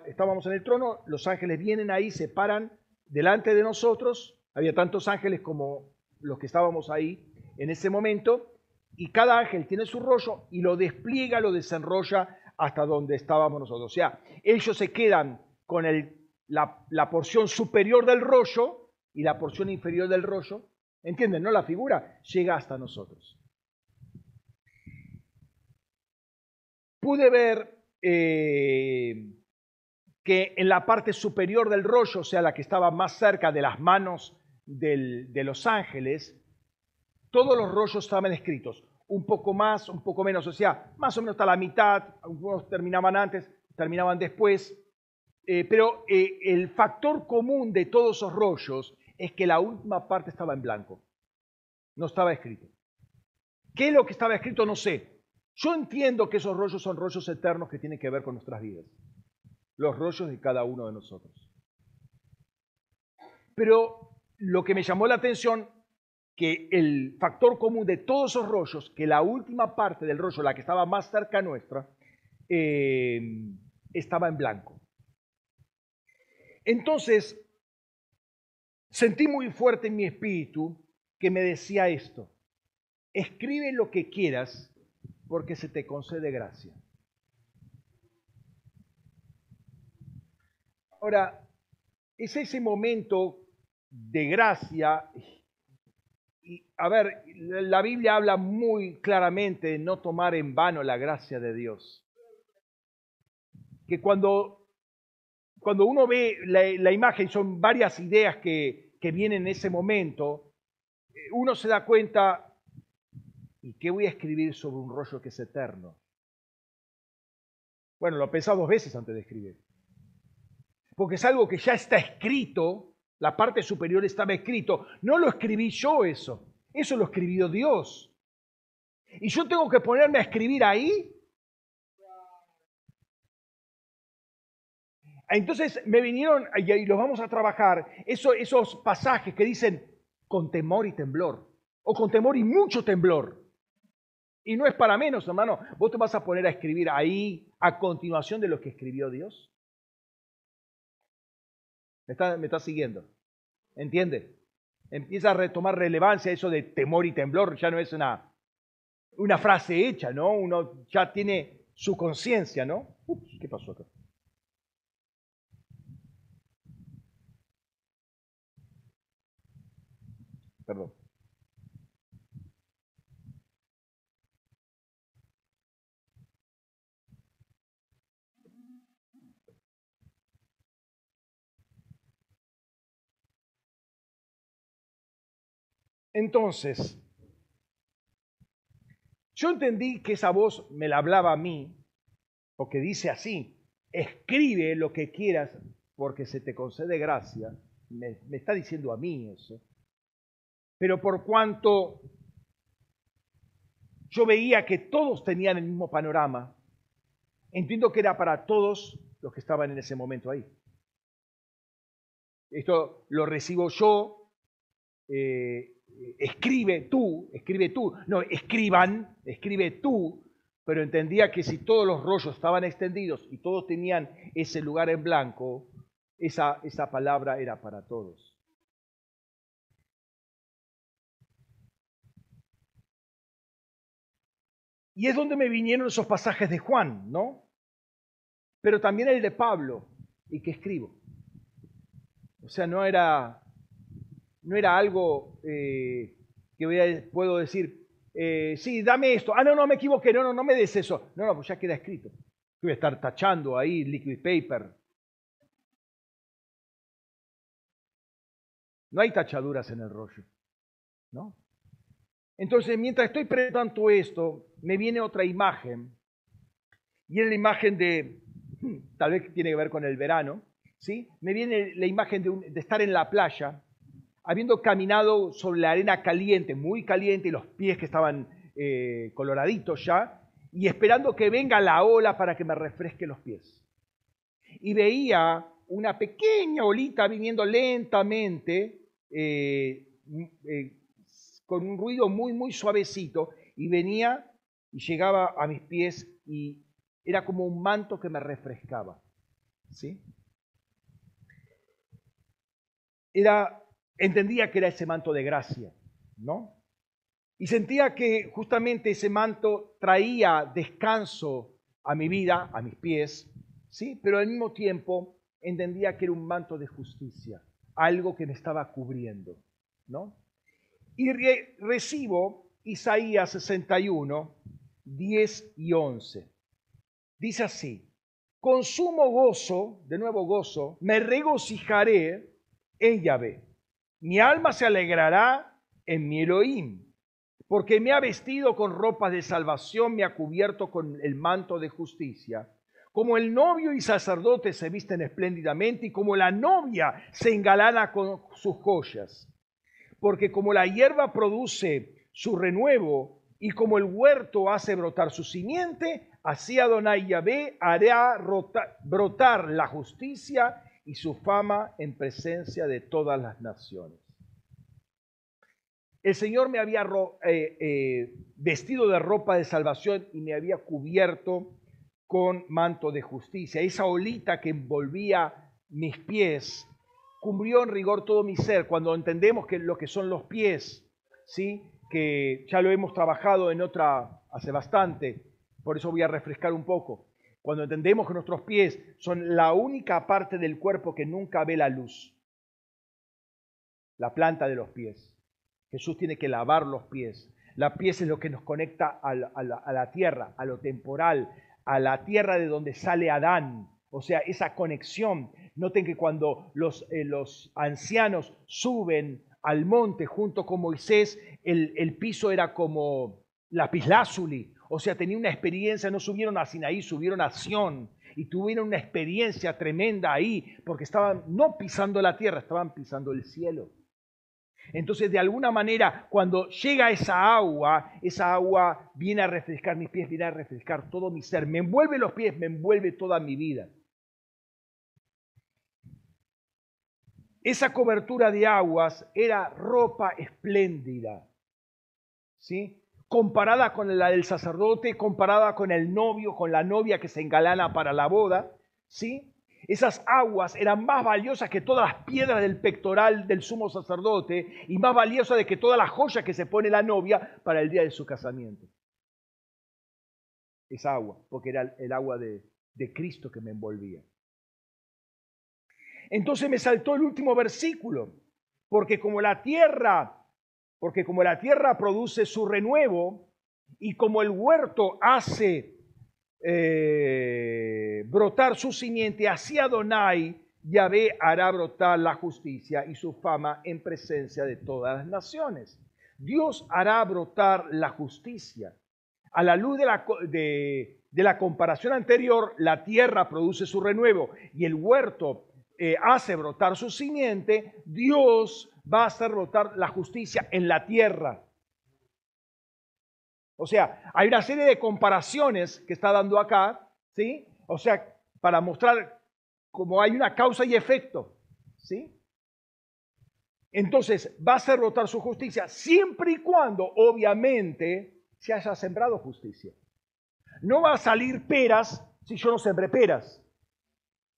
estábamos en el trono, los ángeles vienen ahí, se paran delante de nosotros, había tantos ángeles como los que estábamos ahí en ese momento, y cada ángel tiene su rollo y lo despliega, lo desenrolla hasta donde estábamos nosotros. O sea, ellos se quedan con la, la porción superior del rollo y la porción inferior del rollo. ¿Entienden? ¿No? La figura llega hasta nosotros. Pude ver eh, que en la parte superior del rollo, o sea, la que estaba más cerca de las manos de los ángeles, todos los rollos estaban escritos, un poco más, un poco menos, o sea, más o menos hasta la mitad, algunos terminaban antes, terminaban después, eh, pero eh, el factor común de todos esos rollos es que la última parte estaba en blanco, no estaba escrito. ¿Qué es lo que estaba escrito? No sé. Yo entiendo que esos rollos son rollos eternos que tienen que ver con nuestras vidas, los rollos de cada uno de nosotros. Pero lo que me llamó la atención, que el factor común de todos esos rollos, que la última parte del rollo, la que estaba más cerca nuestra, eh, estaba en blanco. Entonces, sentí muy fuerte en mi espíritu que me decía esto, escribe lo que quieras porque se te concede gracia. Ahora, es ese momento de gracia. A ver, la Biblia habla muy claramente de no tomar en vano la gracia de Dios. Que cuando, cuando uno ve la, imagen, son varias ideas que, que vienen en ese momento, eh, uno se da cuenta, ¿y qué voy a escribir sobre un rollo que es eterno? Bueno, lo pensado dos veces antes de escribir. Porque es algo que ya está escrito la parte superior estaba escrito. No lo escribí yo eso, eso lo escribió Dios. Y yo tengo que ponerme a escribir ahí. Entonces me vinieron, y los vamos a trabajar, esos pasajes que dicen con temor y temblor, o con temor y mucho temblor. Y no es para menos, hermano. Vos te vas a poner a escribir ahí a continuación de lo que escribió Dios. ¿Me está, siguiendo? ¿Entiende? Empieza a retomar relevancia eso de temor y temblor, ya no es una, una frase hecha, ¿no? Uno ya tiene su conciencia, ¿no? Ups, ¿qué pasó acá? Perdón. Entonces, yo entendí que esa voz me la hablaba a mí, porque dice así, escribe lo que quieras porque se te concede gracia. Me, me está diciendo a mí eso. Pero por cuanto yo veía que todos tenían el mismo panorama, entiendo que era para todos los que estaban en ese momento ahí. Esto lo recibo yo, eh, escribe tú, escribe tú, no, escriban, escribe tú, pero entendía que si todos los rollos estaban extendidos y todos tenían ese lugar en blanco, esa, esa palabra era para todos. Y es donde me vinieron esos pasajes de Juan, ¿no? Pero también el de Pablo, y que escribo. O sea, no era no era algo eh, que puedo decir, eh, sí, dame esto. Ah, no, no, me equivoqué, no, no, no me des eso. No, no, pues ya queda escrito. Voy a estar tachando ahí liquid paper. No hay tachaduras en el rollo, ¿no? Entonces, mientras estoy presentando esto, me viene otra imagen, y es la imagen de, hmm, tal vez tiene que ver con el verano, ¿sí? Me viene la imagen de, de estar en la playa, habiendo caminado sobre la arena caliente, muy caliente, y los pies que estaban eh, coloraditos ya, y esperando que venga la ola para que me refresque los pies. Y veía una pequeña olita viniendo lentamente, eh, eh, con un ruido muy, muy suavecito, y venía y llegaba a mis pies y era como un manto que me refrescaba. ¿sí? Era entendía que era ese manto de gracia, ¿no? Y sentía que justamente ese manto traía descanso a mi vida, a mis pies, ¿sí? Pero al mismo tiempo entendía que era un manto de justicia, algo que me estaba cubriendo, ¿no? Y recibo Isaías 61, 10 y 11. Dice así, con sumo gozo, de nuevo gozo, me regocijaré en Yahvé. Mi alma se alegrará en mi Elohim, porque me ha vestido con ropas de salvación, me ha cubierto con el manto de justicia. Como el novio y sacerdote se visten espléndidamente y como la novia se engalana con sus joyas. Porque como la hierba produce su renuevo y como el huerto hace brotar su simiente, así Adonai Yahvé hará brotar la justicia y su fama en presencia de todas las naciones. El Señor me había eh, eh, vestido de ropa de salvación y me había cubierto con manto de justicia. Esa olita que envolvía mis pies cubrió en rigor todo mi ser. Cuando entendemos que lo que son los pies, ¿sí? que ya lo hemos trabajado en otra hace bastante, por eso voy a refrescar un poco. Cuando entendemos que nuestros pies son la única parte del cuerpo que nunca ve la luz, la planta de los pies. Jesús tiene que lavar los pies. La pies es lo que nos conecta a la, tierra, a lo temporal, a la tierra de donde sale Adán. O sea, esa conexión. Noten que cuando los, eh, ancianos suben al monte junto con Moisés, el, el piso era como lapislázuli. O sea, tenía una experiencia, no subieron a Sinaí, subieron a Sión y tuvieron una experiencia tremenda ahí, porque estaban no pisando la tierra, estaban pisando el cielo. Entonces, de alguna manera, cuando llega esa agua, esa agua viene a refrescar mis pies, viene a refrescar todo mi ser, me envuelve los pies, me envuelve toda mi vida. Esa cobertura de aguas era ropa espléndida, ¿sí? Comparada con la del sacerdote, comparada con el novio, con la novia que se engalana para la boda, ¿sí? Esas aguas eran más valiosas que todas las piedras del pectoral del sumo sacerdote y más valiosas de que todas las joyas que se pone la novia para el día de su casamiento. Esa agua, porque era el agua de, de Cristo que me envolvía. Entonces me saltó el último versículo, porque como la tierra, porque como la tierra produce su renuevo y como el huerto hace eh, brotar su simiente, hacia Adonai, Yahvé hará brotar la justicia y su fama en presencia de todas las naciones. Dios hará brotar la justicia. A la luz de la, de, la comparación anterior, la tierra produce su renuevo y el huerto eh, hace brotar su simiente, Dios va a hacer brotar la justicia en la tierra. O sea, hay una serie de comparaciones que está dando acá, ¿sí? O sea, para mostrar cómo hay una causa y efecto, ¿sí? Entonces, va a hacer rotar su justicia siempre y cuando, obviamente, se haya sembrado justicia. No va a salir peras si yo no sembré peras.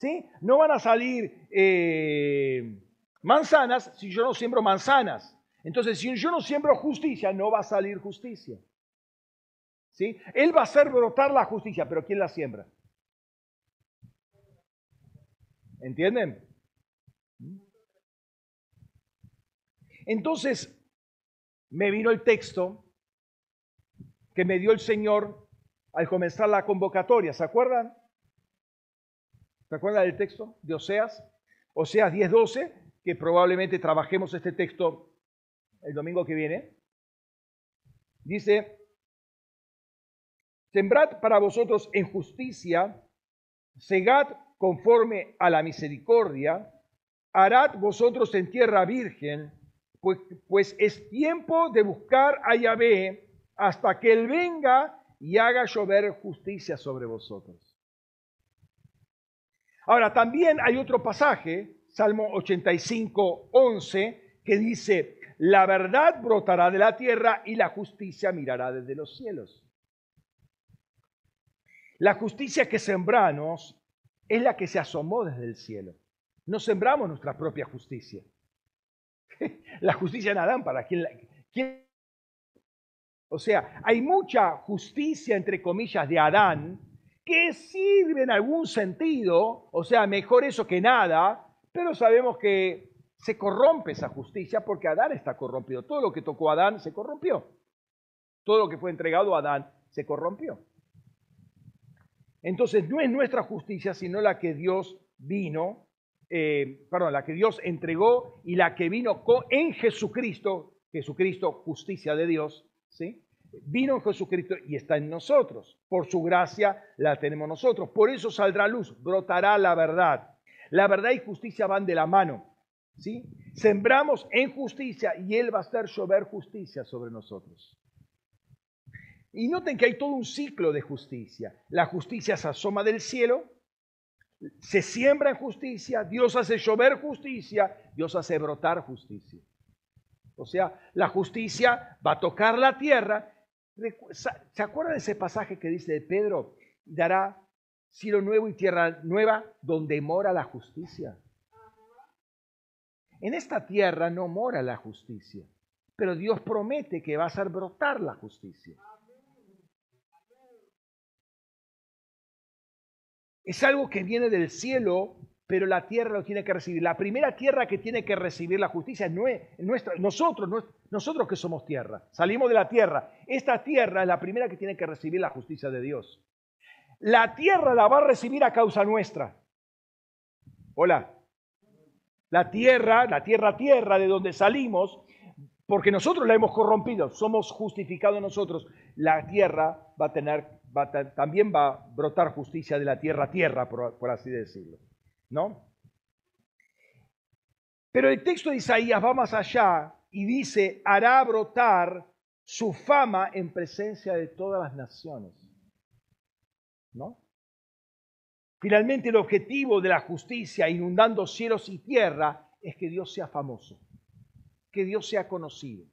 ¿Sí? No van a salir eh, manzanas si yo no siembro manzanas. Entonces, si yo no siembro justicia, no va a salir justicia. ¿Sí? Él va a hacer brotar la justicia, pero ¿quién la siembra? ¿Entienden? Entonces, me vino el texto que me dio el Señor al comenzar la convocatoria, ¿se acuerdan? ¿Se acuerdan del texto de Oseas? Oseas 10:12, que probablemente trabajemos este texto el domingo que viene. Dice, Sembrad para vosotros en justicia, segad conforme a la misericordia, harad vosotros en tierra virgen, pues, pues, es tiempo de buscar a Yahvé hasta que Él venga y haga llover justicia sobre vosotros. Ahora, también hay otro pasaje, Salmo 85, 11, que dice, la verdad brotará de la tierra y la justicia mirará desde los cielos. La justicia que sembramos es la que se asomó desde el cielo. No sembramos nuestra propia justicia. La justicia en Adán, ¿para quién, O sea, hay mucha justicia, entre comillas, de Adán que sirve en algún sentido, o sea, mejor eso que nada, pero sabemos que se corrompe esa justicia porque Adán está corrompido. Todo lo que tocó a Adán se corrompió. Todo lo que fue entregado a Adán se corrompió. Entonces no es nuestra justicia, sino la que Dios vino, eh, perdón, la que Dios entregó y la que vino en Jesucristo, Jesucristo, justicia de Dios, ¿sí? Vino Jesucristo y está en nosotros. Por su gracia la tenemos nosotros. Por eso saldrá luz, brotará la verdad. La verdad y justicia van de la mano. ¿sí? Sembramos en justicia y Él va a hacer llover justicia sobre nosotros. Y noten que hay todo un ciclo de justicia. La justicia se asoma del cielo, se siembra en justicia, Dios hace llover justicia, Dios hace brotar justicia. O sea, la justicia va a tocar la tierra. ¿Se acuerdan de ese pasaje que dice de Pedro? Dará cielo nuevo y tierra nueva donde mora la justicia. En esta tierra no mora la justicia, pero Dios promete que va a hacer brotar la justicia. Es algo que viene del cielo, pero la tierra lo tiene que recibir. La primera tierra que tiene que recibir la justicia es nuestra, nosotros, nosotros que somos tierra. Salimos de la tierra. Esta tierra es la primera que tiene que recibir la justicia de Dios. La tierra la va a recibir a causa nuestra. Hola. La tierra, la tierra, tierra de donde salimos, porque nosotros la hemos corrompido, somos justificados nosotros. La tierra va a tener también va a brotar justicia de la tierra tierra, por, así decirlo. ¿No? Pero el texto de Isaías va más allá y dice, hará brotar su fama en presencia de todas las naciones. ¿No? Finalmente el objetivo de la justicia inundando cielos y tierra es que Dios sea famoso, que Dios sea conocido.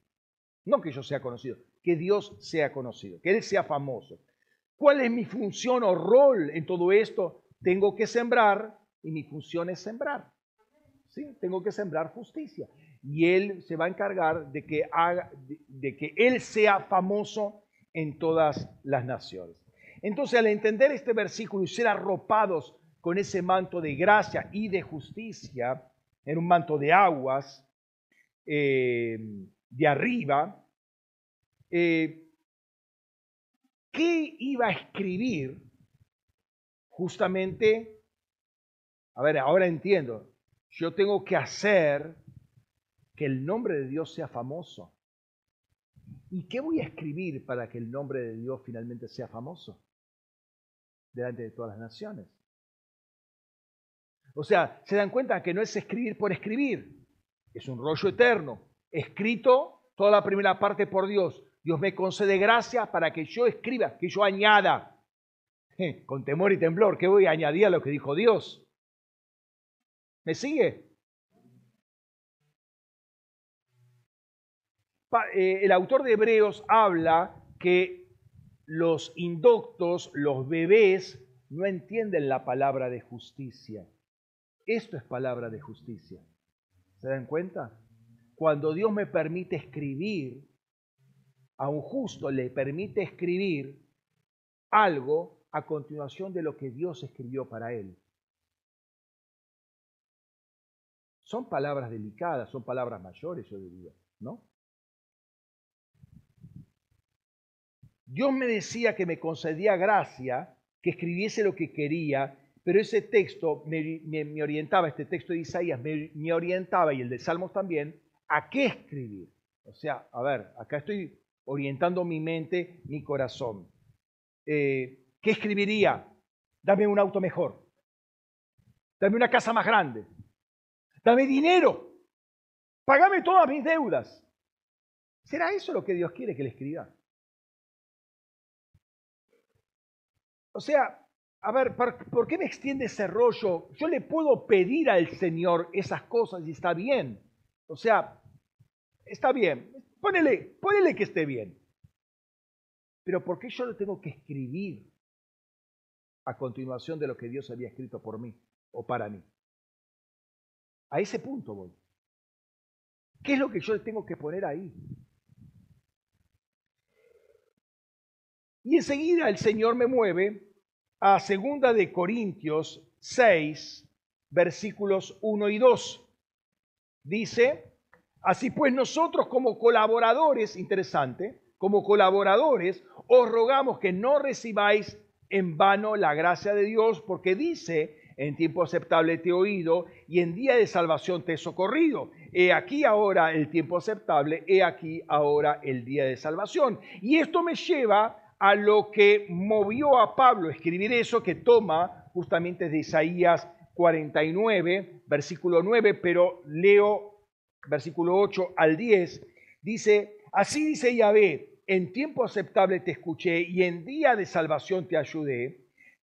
No que yo sea conocido, que Dios sea conocido, que Él sea famoso. ¿Cuál es mi función o rol en todo esto? Tengo que sembrar y mi función es sembrar. ¿Sí? Tengo que sembrar justicia. Y Él se va a encargar de que, haga, de, que Él sea famoso en todas las naciones. Entonces, al entender este versículo y ser arropados con ese manto de gracia y de justicia, en un manto de aguas, eh, de arriba, eh, ¿qué iba a escribir justamente? A ver, ahora entiendo. Yo tengo que hacer que el nombre de Dios sea famoso. ¿Y qué voy a escribir para que el nombre de Dios finalmente sea famoso? Delante de todas las naciones. O sea, se dan cuenta que no es escribir por escribir, es un rollo eterno, escrito toda la primera parte por Dios, Dios me concede gracia para que yo escriba, que yo añada. Con temor y temblor, ¿qué voy a añadir a lo que dijo Dios? ¿Me sigue? Eh, el autor de Hebreos habla que los indoctos, los bebés, no entienden la palabra de justicia. Esto es palabra de justicia. ¿Se dan cuenta? Cuando Dios me permite escribir, a un justo le permite escribir algo a continuación de lo que Dios escribió para él. Son palabras delicadas, son palabras mayores, yo diría, ¿no? Dios me decía que me concedía gracia, que escribiese lo que quería, pero ese texto me, orientaba, este texto de Isaías me orientaba, y el de Salmos también, a qué escribir. O sea, a ver, acá estoy orientando mi mente, mi corazón. Eh, ¿Qué escribiría? Dame un auto mejor. Dame una casa más grande. Dame dinero. Pagame todas mis deudas. ¿Será eso lo que Dios quiere que le escriba? O sea, a ver, ¿por, qué me extiende ese rollo? Yo le puedo pedir al Señor esas cosas y está bien. O sea, está bien. Ponele, ponele que esté bien. Pero ¿por qué yo lo tengo que escribir a continuación de lo que Dios había escrito por mí o para mí? A ese punto voy. ¿Qué es lo que yo tengo que poner ahí? Y enseguida el Señor me mueve a segunda de Corintios 6, versículos 1 y 2. Dice, así pues nosotros como colaboradores, interesante, como colaboradores, os rogamos que no recibáis en vano la gracia de Dios, porque dice, en tiempo aceptable te he oído y en día de salvación te he socorrido. He aquí ahora el tiempo aceptable, he aquí ahora el día de salvación. Y esto me lleva a lo que movió a Pablo a escribir eso que toma justamente de Isaías 49, versículo 9, pero leo versículo 8 al 10. Dice, así dice Yahvé, en tiempo aceptable te escuché y en día de salvación te ayudé,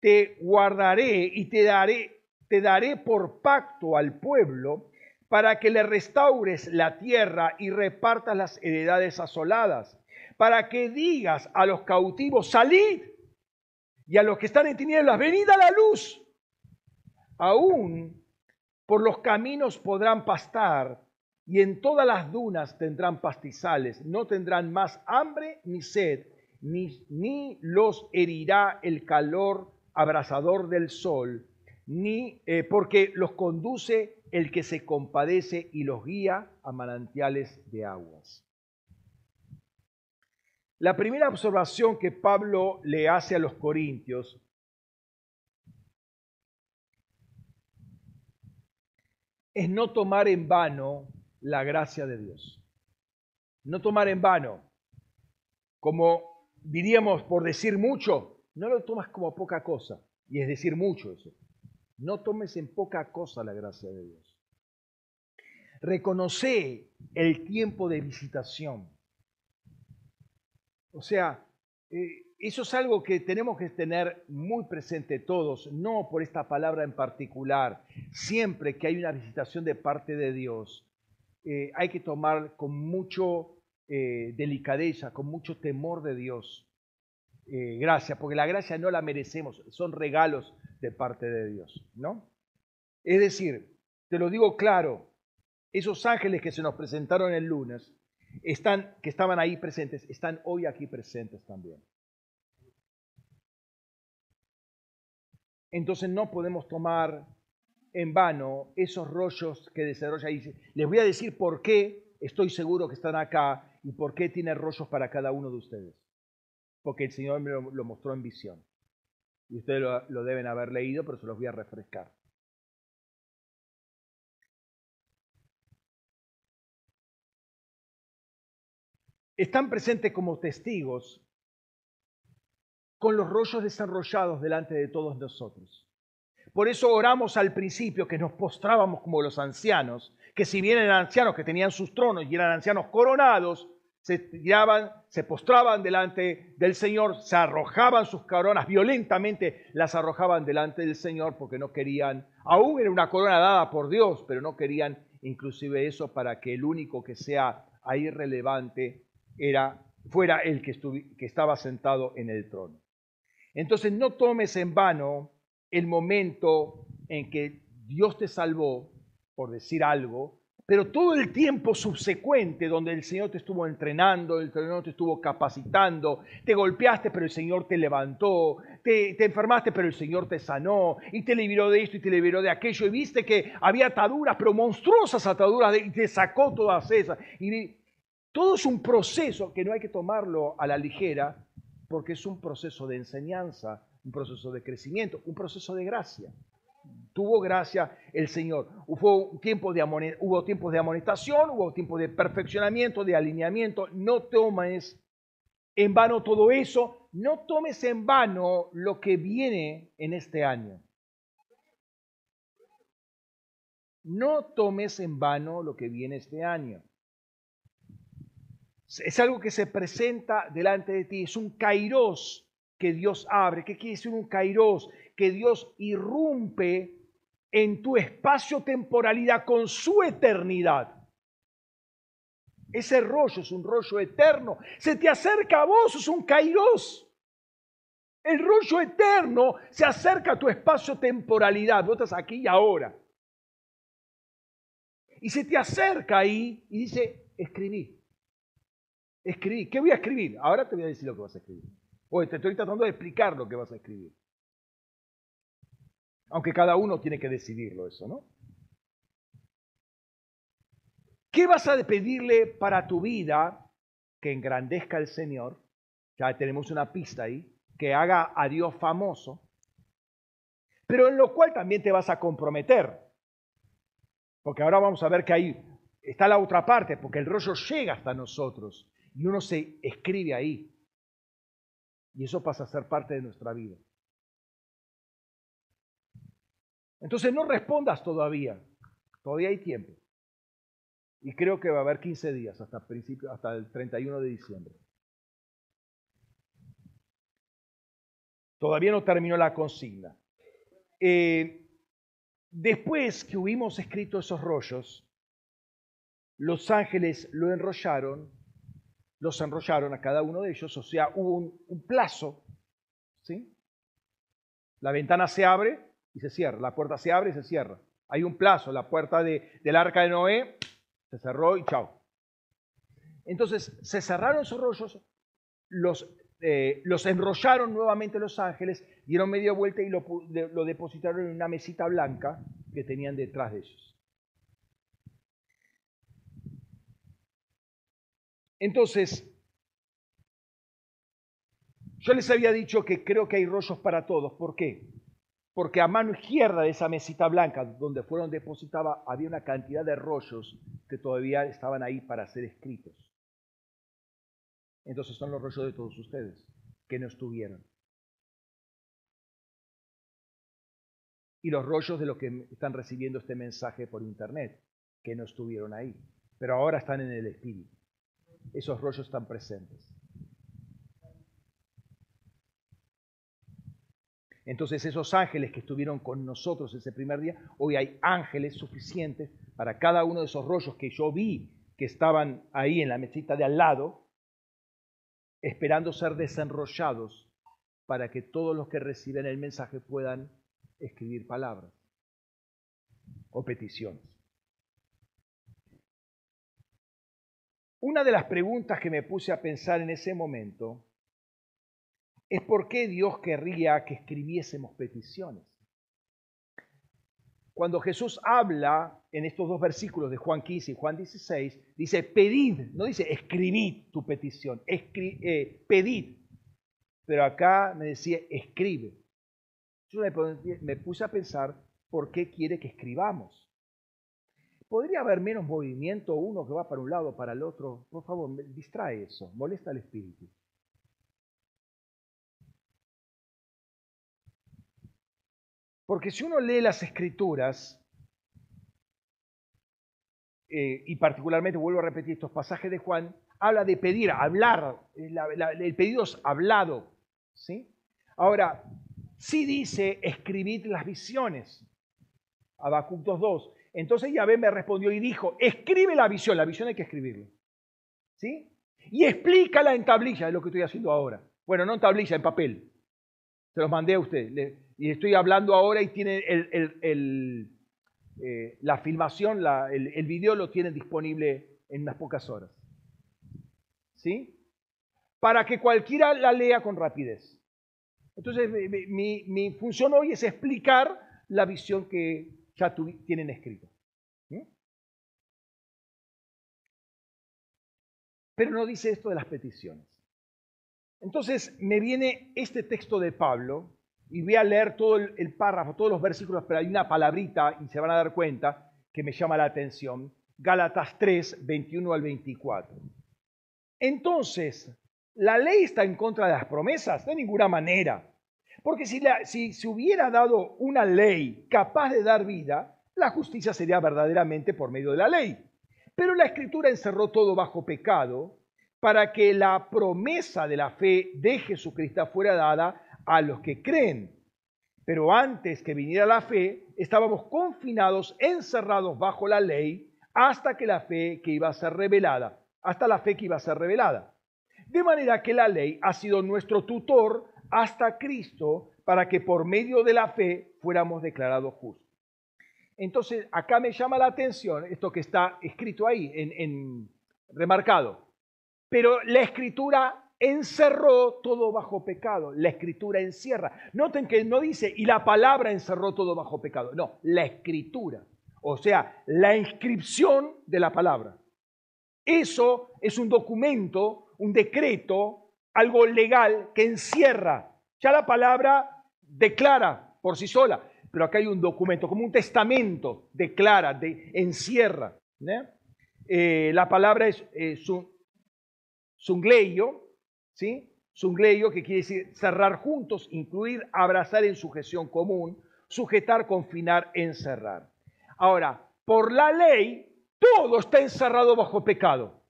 te guardaré y te daré, te daré por pacto al pueblo para que le restaures la tierra y repartas las heredades asoladas, para que digas a los cautivos, salid, y a los que están en tinieblas, venid a la luz. Aún por los caminos podrán pastar y en todas las dunas tendrán pastizales, no tendrán más hambre ni sed, ni, ni los herirá el calor abrasador del sol, ni eh, porque los conduce el que se compadece y los guía a manantiales de aguas. La primera observación que Pablo le hace a los corintios es no tomar en vano la gracia de Dios. No tomar en vano, como diríamos por decir mucho, no lo tomas como poca cosa, y es decir mucho eso. No tomes en poca cosa la gracia de Dios. Reconoce el tiempo de visitación. O sea, eh, eso es algo que tenemos que tener muy presente todos, no por esta palabra en particular. Siempre que hay una visitación de parte de Dios, eh, hay que tomar con mucho eh, delicadeza, con mucho temor de Dios. Eh, gracia, porque la gracia no la merecemos, son regalos de parte de Dios, ¿no? Es decir, te lo digo claro, esos ángeles que se nos presentaron el lunes, están, que estaban ahí presentes, están hoy aquí presentes también. Entonces no podemos tomar en vano esos rollos que desarrolla ahí. Les voy a decir por qué estoy seguro que están acá y por qué tiene rollos para cada uno de ustedes. Porque el Señor me lo, mostró en visión. Y ustedes lo, lo deben haber leído, pero se los voy a refrescar. Están presentes como testigos con los rollos desarrollados delante de todos nosotros. Por eso oramos al principio que nos postrábamos como los ancianos, que si bien eran ancianos que tenían sus tronos y eran ancianos coronados, se tiraban, se postraban delante del Señor, se arrojaban sus coronas, violentamente las arrojaban delante del Señor porque no querían, aún era una corona dada por Dios, pero no querían inclusive eso para que el único que sea ahí relevante era, fuera el que, que estaba sentado en el trono. Entonces no tomes en vano el momento en que Dios te salvó, por decir algo, pero todo el tiempo subsecuente donde el Señor te estuvo entrenando, el Señor te estuvo capacitando, te golpeaste pero el Señor te levantó, te, enfermaste pero el Señor te sanó y te liberó de esto y te liberó de aquello y viste que había ataduras, pero monstruosas ataduras y te sacó todas esas. Y todo es un proceso que no hay que tomarlo a la ligera porque es un proceso de enseñanza, un proceso de crecimiento, un proceso de gracia. Tuvo gracia el Señor. Hubo, tiempo de tiempos de amonestación, hubo tiempos de perfeccionamiento, de alineamiento. No tomes en vano todo eso. No tomes en vano lo que viene en este año. No tomes en vano lo que viene este año. Es algo que se presenta delante de ti, es un kairos que Dios abre. ¿Qué quiere decir un kairos? Que Dios irrumpe en tu espacio-temporalidad con su eternidad. Ese rollo es un rollo eterno. Se te acerca a vos, es un kairos. El rollo eterno se acerca a tu espacio-temporalidad. Vos estás aquí y ahora. Y se te acerca ahí y dice, escribí. Escribí. ¿Qué voy a escribir? Ahora te voy a decir lo que vas a escribir. Oye, te estoy tratando de explicar lo que vas a escribir. Aunque cada uno tiene que decidirlo eso, ¿no? ¿Qué vas a pedirle para tu vida que engrandezca el Señor? Ya tenemos una pista ahí, que haga a Dios famoso, pero en lo cual también te vas a comprometer. Porque ahora vamos a ver que ahí está la otra parte, porque el rollo llega hasta nosotros y uno se escribe ahí. Y eso pasa a ser parte de nuestra vida. Entonces no respondas todavía, todavía hay tiempo. Y creo que va a haber 15 días hasta, principio, hasta el 31 de diciembre. Todavía no terminó la consigna. Eh, después que hubimos escrito esos rollos, los ángeles lo enrollaron, los enrollaron a cada uno de ellos, o sea, hubo un, plazo, ¿sí? La ventana se abre y se cierra, la puerta se abre y se cierra. Hay un plazo, la puerta del arca de Noé se cerró y chao. Entonces se cerraron esos rollos, los, eh, los enrollaron nuevamente los ángeles, dieron media vuelta y lo, lo depositaron en una mesita blanca que tenían detrás de ellos. Entonces, yo les había dicho que creo que hay rollos para todos. ¿Por qué? Porque a mano izquierda de esa mesita blanca donde fueron depositadas había una cantidad de rollos que todavía estaban ahí para ser escritos. Entonces son los rollos de todos ustedes que no estuvieron. Y los rollos de los que están recibiendo este mensaje por internet, que no estuvieron ahí, pero ahora están en el espíritu esos rollos están presentes. Entonces esos ángeles que estuvieron con nosotros ese primer día, hoy hay ángeles suficientes para cada uno de esos rollos que yo vi que estaban ahí en la mesita de al lado, esperando ser desenrollados para que todos los que reciben el mensaje puedan escribir palabras o peticiones. Una de las preguntas que me puse a pensar en ese momento es por qué Dios querría que escribiésemos peticiones. Cuando Jesús habla en estos dos versículos de Juan 15 y Juan 16, dice pedid, no dice escribid tu petición, eh, pedid. Pero acá me decía escribe. Yo me puse a pensar por qué quiere que escribamos. ¿Podría haber menos movimiento, uno que va para un lado, para el otro? Por favor, distrae eso, molesta al espíritu. Porque si uno lee las escrituras, eh, y particularmente vuelvo a repetir estos pasajes de Juan, habla de pedir, hablar, el pedido es hablado. ¿sí? Ahora, sí dice escribir las visiones, Habacuc 2.2, entonces Yahvé me respondió y dijo, escribe la visión, la visión hay que escribirla. ¿Sí? Y explícala en tablilla, es lo que estoy haciendo ahora. Bueno, no en tablilla, en papel. Se los mandé a usted. Y estoy hablando ahora y tiene eh, la filmación, el, video lo tienen disponible en unas pocas horas. ¿Sí? Para que cualquiera la lea con rapidez. Entonces, mi, mi función hoy es explicar la visión que ya tienen escrito. Pero no dice esto de las peticiones. Entonces me viene este texto de Pablo y voy a leer todo el, párrafo, todos los versículos, pero hay una palabrita y se van a dar cuenta que me llama la atención. Gálatas 3, 21 al 24. Entonces, ¿la ley está en contra de las promesas? De ninguna manera. Porque si, si se hubiera dado una ley capaz de dar vida, la justicia sería verdaderamente por medio de la ley. Pero la escritura encerró todo bajo pecado para que la promesa de la fe de Jesucristo fuera dada a los que creen. Pero antes que viniera la fe, estábamos confinados, encerrados bajo la ley, hasta que la fe que iba a ser revelada, hasta la fe que iba a ser revelada. De manera que la ley ha sido nuestro tutor hasta Cristo para que por medio de la fe fuéramos declarados justos. Entonces, acá me llama la atención esto que está escrito ahí, en, remarcado. Pero la escritura encerró todo bajo pecado. La escritura encierra. Noten que no dice, y la palabra encerró todo bajo pecado. No, la escritura. O sea, la inscripción de la palabra. Eso es un documento, un decreto, algo legal que encierra. Ya la palabra declara por sí sola, pero acá hay un documento, como un testamento, declara, de, encierra. Eh, la palabra es eh, sungleio, ¿sí? Sungleio, que quiere decir cerrar juntos, incluir, abrazar en sujeción común, sujetar, confinar, encerrar. Ahora, por la ley, todo está encerrado bajo pecado.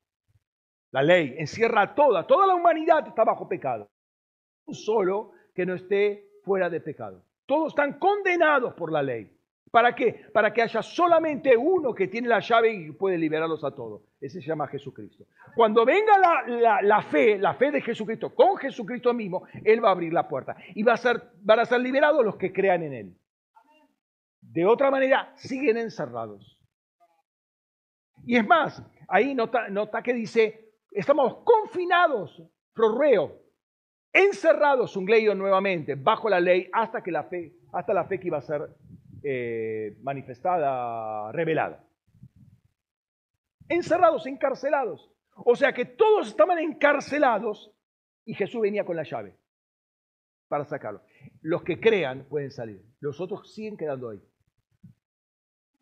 La ley encierra toda, toda la humanidad está bajo pecado. Un solo que no esté fuera de pecado. Todos están condenados por la ley. ¿Para qué? Para que haya solamente uno que tiene la llave y puede liberarlos a todos. Ese se llama Jesucristo. Cuando venga la, fe, la fe de Jesucristo, con Jesucristo mismo, Él va a abrir la puerta. Y va a ser, van a ser liberados los que crean en Él. De otra manera, siguen encerrados. Y es más, ahí nota, nota que dice, estamos confinados, prorreo, encerrados, un nuevamente, bajo la ley, hasta que la fe, hasta la fe que iba a ser eh, manifestada, revelada. Encerrados, encarcelados. O sea que todos estaban encarcelados y Jesús venía con la llave para sacarlo. Los que crean pueden salir, los otros siguen quedando ahí.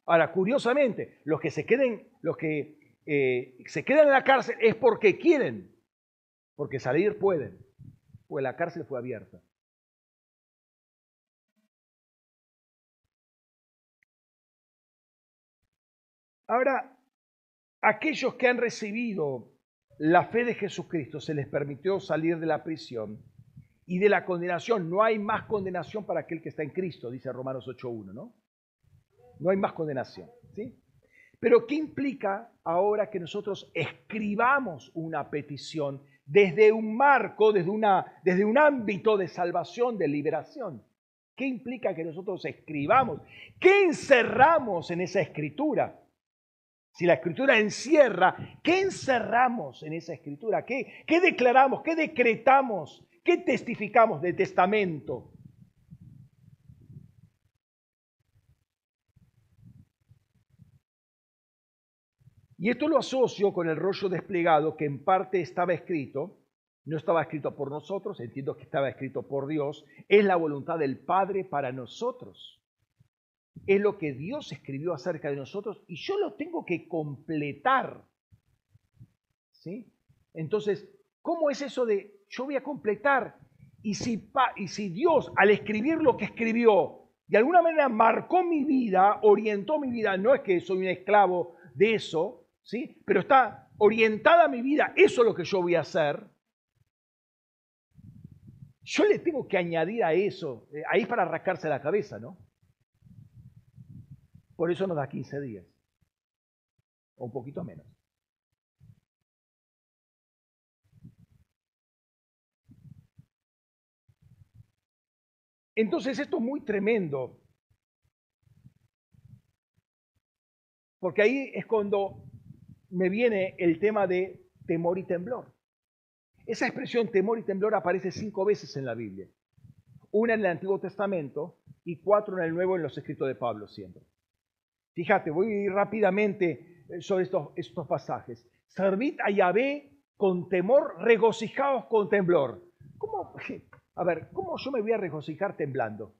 Ahora, curiosamente, los que se queden, los que eh, se quedan en la cárcel es porque quieren, porque salir pueden, pues la cárcel fue abierta. Ahora, aquellos que han recibido la fe de Jesucristo se les permitió salir de la prisión y de la condenación. No hay más condenación para aquel que está en Cristo, dice Romanos 8.1, ¿no? No hay más condenación, ¿sí? Pero ¿qué implica ahora que nosotros escribamos una petición desde un marco, desde, una, desde un ámbito de salvación, de liberación? ¿Qué implica que nosotros escribamos? ¿Qué encerramos en esa escritura? Si la escritura encierra, ¿qué encerramos en esa escritura? ¿Qué, qué declaramos? ¿Qué decretamos? ¿Qué testificamos de testamento? Y esto lo asocio con el rollo desplegado que en parte estaba escrito, no estaba escrito por nosotros, entiendo que estaba escrito por Dios, es la voluntad del Padre para nosotros es lo que Dios escribió acerca de nosotros y yo lo tengo que completar. ¿Sí? Entonces, ¿cómo es eso de yo voy a completar? Y si, y si Dios al escribir lo que escribió, de alguna manera marcó mi vida, orientó mi vida, no es que soy un esclavo de eso, ¿sí? Pero está orientada mi vida, eso es lo que yo voy a hacer. Yo le tengo que añadir a eso, eh, ahí para rascarse la cabeza, ¿no? Por eso nos da 15 días. O un poquito menos. Entonces esto es muy tremendo. Porque ahí es cuando me viene el tema de temor y temblor. Esa expresión temor y temblor aparece cinco veces en la Biblia. Una en el Antiguo Testamento y cuatro en el Nuevo en los escritos de Pablo siempre. Fíjate, voy a ir rápidamente eh, sobre estos, estos pasajes. Servid a Yahvé con temor, regocijaos con temblor. ¿Cómo? A ver, ¿cómo yo me voy a regocijar temblando?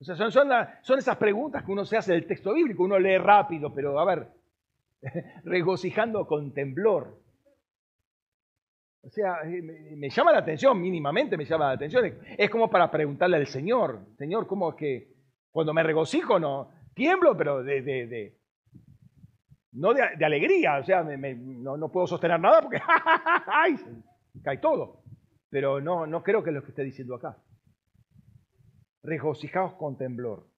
O sea, son, son, esas preguntas que uno se hace del texto bíblico, uno lee rápido, pero a ver, regocijando con temblor. O sea, eh, me, me, llama la atención, mínimamente me llama la atención. Es como para preguntarle al Señor, Señor, ¿cómo es que cuando me regocijo, no, tiemblo, pero de, de, no de, alegría, o sea, no, puedo sostener nada porque cae todo. Pero no, no creo que es lo que esté diciendo acá. Regocijaos con temblor.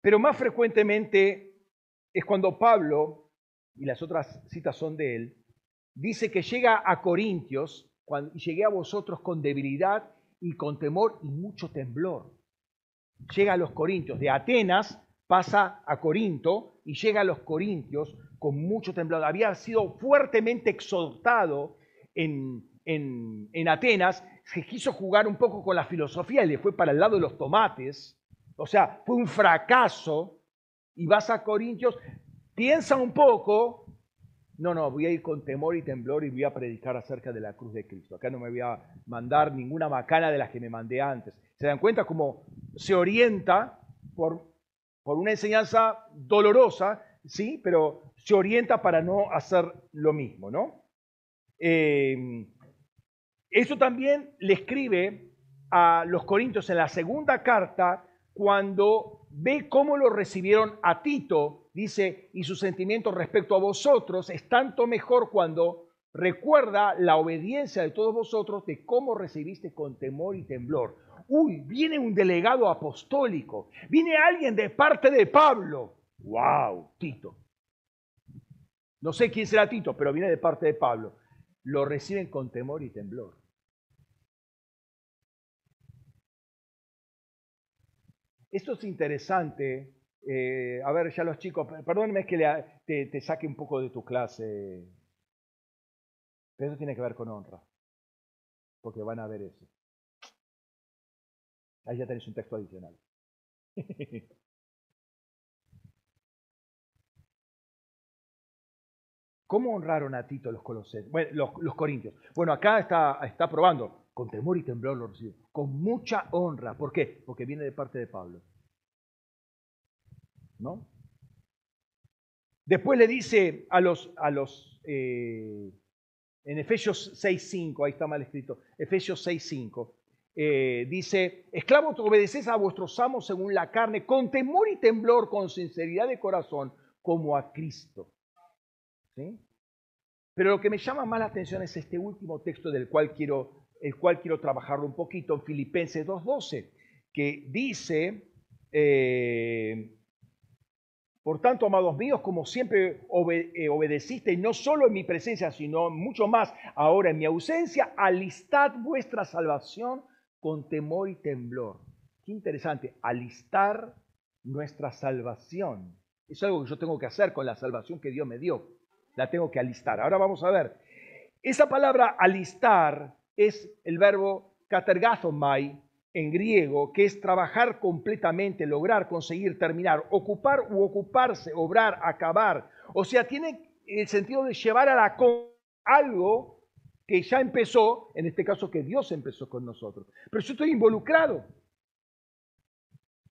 Pero más frecuentemente es cuando Pablo, y las otras citas son de él, dice que llega a Corintios y llegué a vosotros con debilidad y con temor y mucho temblor. Llega a los Corintios, de Atenas pasa a Corinto y llega a los Corintios con mucho temblor. Había sido fuertemente exhortado en, en, Atenas, se quiso jugar un poco con la filosofía y le fue para el lado de los tomates. O sea, fue un fracaso. Y vas a Corintios, piensa un poco. No, no, voy a ir con temor y temblor y voy a predicar acerca de la cruz de Cristo. Acá no me voy a mandar ninguna macana de las que me mandé antes. ¿Se dan cuenta cómo se orienta por, por una enseñanza dolorosa, sí, pero se orienta para no hacer lo mismo, ¿no? Eh, eso también le escribe a los Corintios en la segunda carta cuando ve cómo lo recibieron a Tito, dice, y su sentimiento respecto a vosotros es tanto mejor cuando recuerda la obediencia de todos vosotros de cómo recibiste con temor y temblor. Uy, viene un delegado apostólico, viene alguien de parte de Pablo. ¡Wow! Tito. No sé quién será Tito, pero viene de parte de Pablo lo reciben con temor y temblor. Esto es interesante. Eh, a ver, ya los chicos, perdónenme que te, saque un poco de tu clase, pero eso tiene que ver con honra, porque van a ver eso. Ahí ya tenéis un texto adicional. ¿Cómo honraron a Tito los, los, corintios? Bueno, acá está, está probando, con temor y temblor lo recibió, con mucha honra. ¿Por qué? Porque viene de parte de Pablo. ¿No? Después le dice a los, a los eh, en Efesios 6.5, ahí está mal escrito, Efesios 6.5, eh, dice, esclavos, obedeces a vuestros amos según la carne, con temor y temblor, con sinceridad de corazón, como a Cristo. Pero lo que me llama más la atención es este último texto del cual quiero, el cual quiero trabajarlo un poquito, en Filipenses 2.12, que dice, eh, por tanto, amados míos, como siempre eh, obedeciste, no solo en mi presencia, sino mucho más ahora en mi ausencia, alistad vuestra salvación con temor y temblor. Qué interesante, alistar nuestra salvación. Es algo que yo tengo que hacer con la salvación que Dios me dio la tengo que alistar. Ahora vamos a ver. Esa palabra alistar es el verbo katergazomai en griego, que es trabajar completamente, lograr, conseguir, terminar, ocupar u ocuparse, obrar, acabar. O sea, tiene el sentido de llevar a la algo que ya empezó, en este caso que Dios empezó con nosotros. Pero yo estoy involucrado.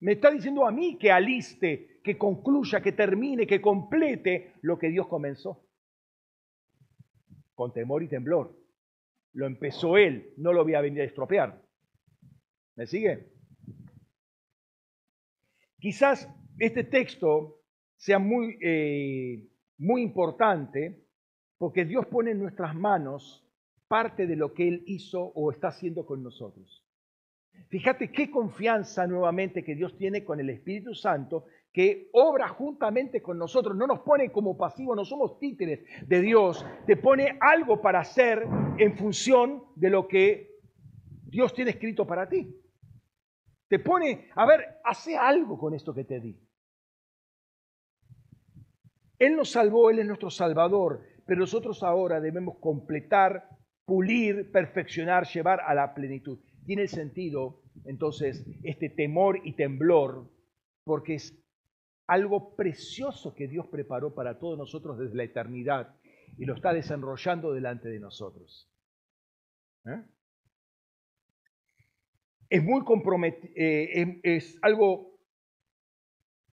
Me está diciendo a mí que aliste, que concluya, que termine, que complete lo que Dios comenzó con temor y temblor. Lo empezó él, no lo voy a venir a estropear. ¿Me sigue? Quizás este texto sea muy, eh, muy importante porque Dios pone en nuestras manos parte de lo que Él hizo o está haciendo con nosotros. Fíjate qué confianza nuevamente que Dios tiene con el Espíritu Santo que obra juntamente con nosotros, no nos pone como pasivos, no somos títeres de Dios, te pone algo para hacer en función de lo que Dios tiene escrito para ti. Te pone, a ver, hace algo con esto que te di. Él nos salvó, Él es nuestro Salvador, pero nosotros ahora debemos completar, pulir, perfeccionar, llevar a la plenitud. Tiene sentido, entonces, este temor y temblor, porque es algo precioso que Dios preparó para todos nosotros desde la eternidad y lo está desenrollando delante de nosotros. ¿Eh? Es muy eh, es, algo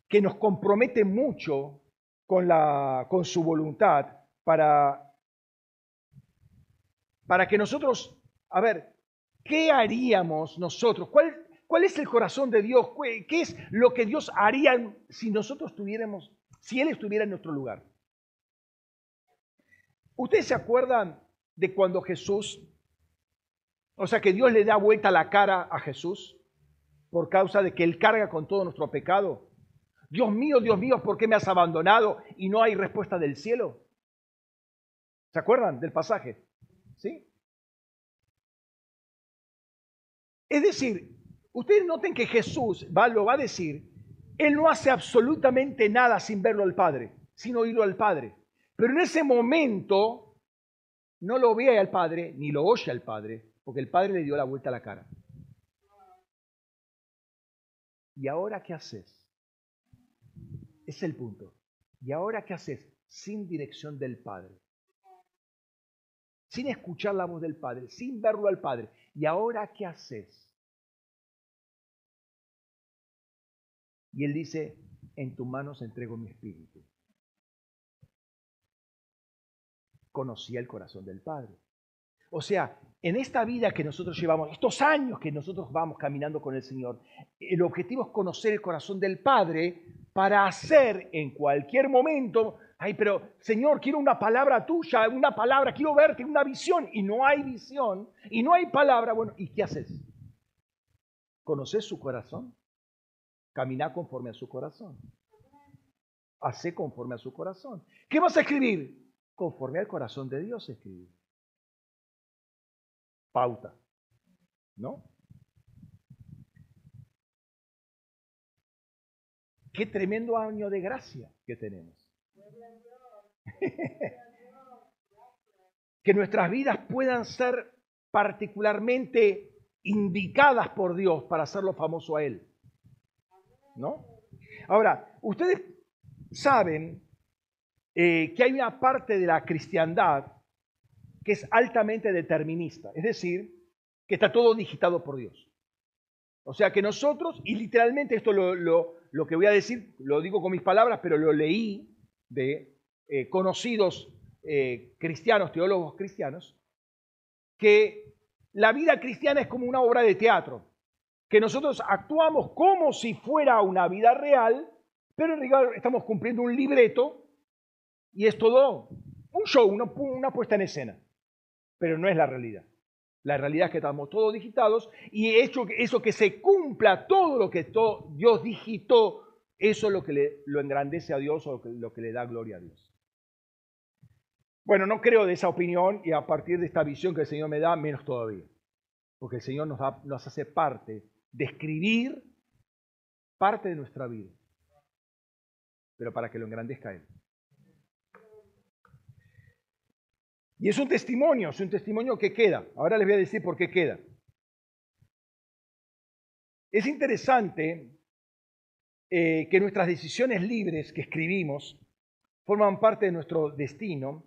que nos compromete mucho con, la, con su voluntad para, para que nosotros, a ver, ¿qué haríamos nosotros? ¿Cuál, ¿Cuál es el corazón de Dios? ¿Qué es lo que Dios haría si nosotros tuviéramos, si Él estuviera en nuestro lugar? ¿Ustedes se acuerdan de cuando Jesús, o sea, que Dios le da vuelta la cara a Jesús por causa de que Él carga con todo nuestro pecado? Dios mío, Dios mío, ¿por qué me has abandonado y no hay respuesta del cielo? ¿Se acuerdan del pasaje? ¿Sí? Es decir, Ustedes noten que Jesús va, lo va a decir, Él no hace absolutamente nada sin verlo al Padre, sin oírlo al Padre. Pero en ese momento no lo ve al Padre, ni lo oye al Padre, porque el Padre le dio la vuelta a la cara. ¿Y ahora qué haces? Es el punto. ¿Y ahora qué haces? Sin dirección del Padre. Sin escuchar la voz del Padre, sin verlo al Padre. ¿Y ahora qué haces? Y él dice, en tus manos entrego mi espíritu. Conocía el corazón del Padre. O sea, en esta vida que nosotros llevamos, estos años que nosotros vamos caminando con el Señor, el objetivo es conocer el corazón del Padre para hacer en cualquier momento, ay, pero Señor, quiero una palabra tuya, una palabra, quiero verte, una visión, y no hay visión, y no hay palabra, bueno, ¿y qué haces? ¿Conoces su corazón? Camina conforme a su corazón. Hace conforme a su corazón. ¿Qué vas a escribir? Conforme al corazón de Dios escribir pauta. ¿No? Qué tremendo año de gracia que tenemos. que nuestras vidas puedan ser particularmente indicadas por Dios para hacerlo famoso a Él. ¿No? Ahora, ustedes saben eh, que hay una parte de la cristiandad que es altamente determinista, es decir, que está todo digitado por Dios. O sea que nosotros, y literalmente esto lo, lo, que voy a decir, lo digo con mis palabras, pero lo leí de eh, conocidos eh, cristianos, teólogos cristianos, que la vida cristiana es como una obra de teatro, que nosotros actuamos como si fuera una vida real, pero en realidad estamos cumpliendo un libreto y es todo un show, una, una puesta en escena pero no es la realidad. La realidad es que estamos todos digitados y eso que se cumpla todo lo que Dios digitó, eso es lo que le, lo engrandece a Dios o lo que, le da gloria a Dios. Bueno, no creo de esa opinión y a partir de esta visión que el Señor me da, menos todavía. Porque el Señor nos, nos hace parte de escribir parte de nuestra vida, pero para que lo engrandezca Él. Y es un testimonio, es un testimonio que queda. Ahora les voy a decir por qué queda. Es interesante eh, que nuestras decisiones libres que escribimos forman parte de nuestro destino.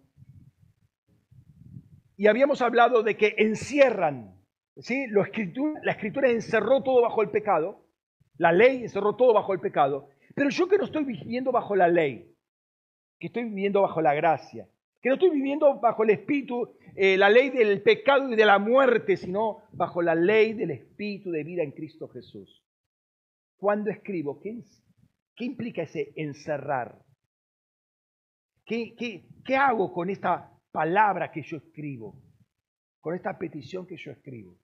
Y habíamos hablado de que encierran, ¿sí? la escritura encerró todo bajo el pecado, la ley encerró todo bajo el pecado, pero yo que no estoy viviendo bajo la ley, que estoy viviendo bajo la gracia, que no estoy viviendo bajo el espíritu, eh, la ley del pecado y de la muerte, sino bajo la ley del espíritu de vida en Cristo Jesús. Cuando escribo, ¿qué, qué implica ese encerrar? ¿Qué, qué, qué hago con esta palabra que yo escribo? Con esta petición que yo escribo.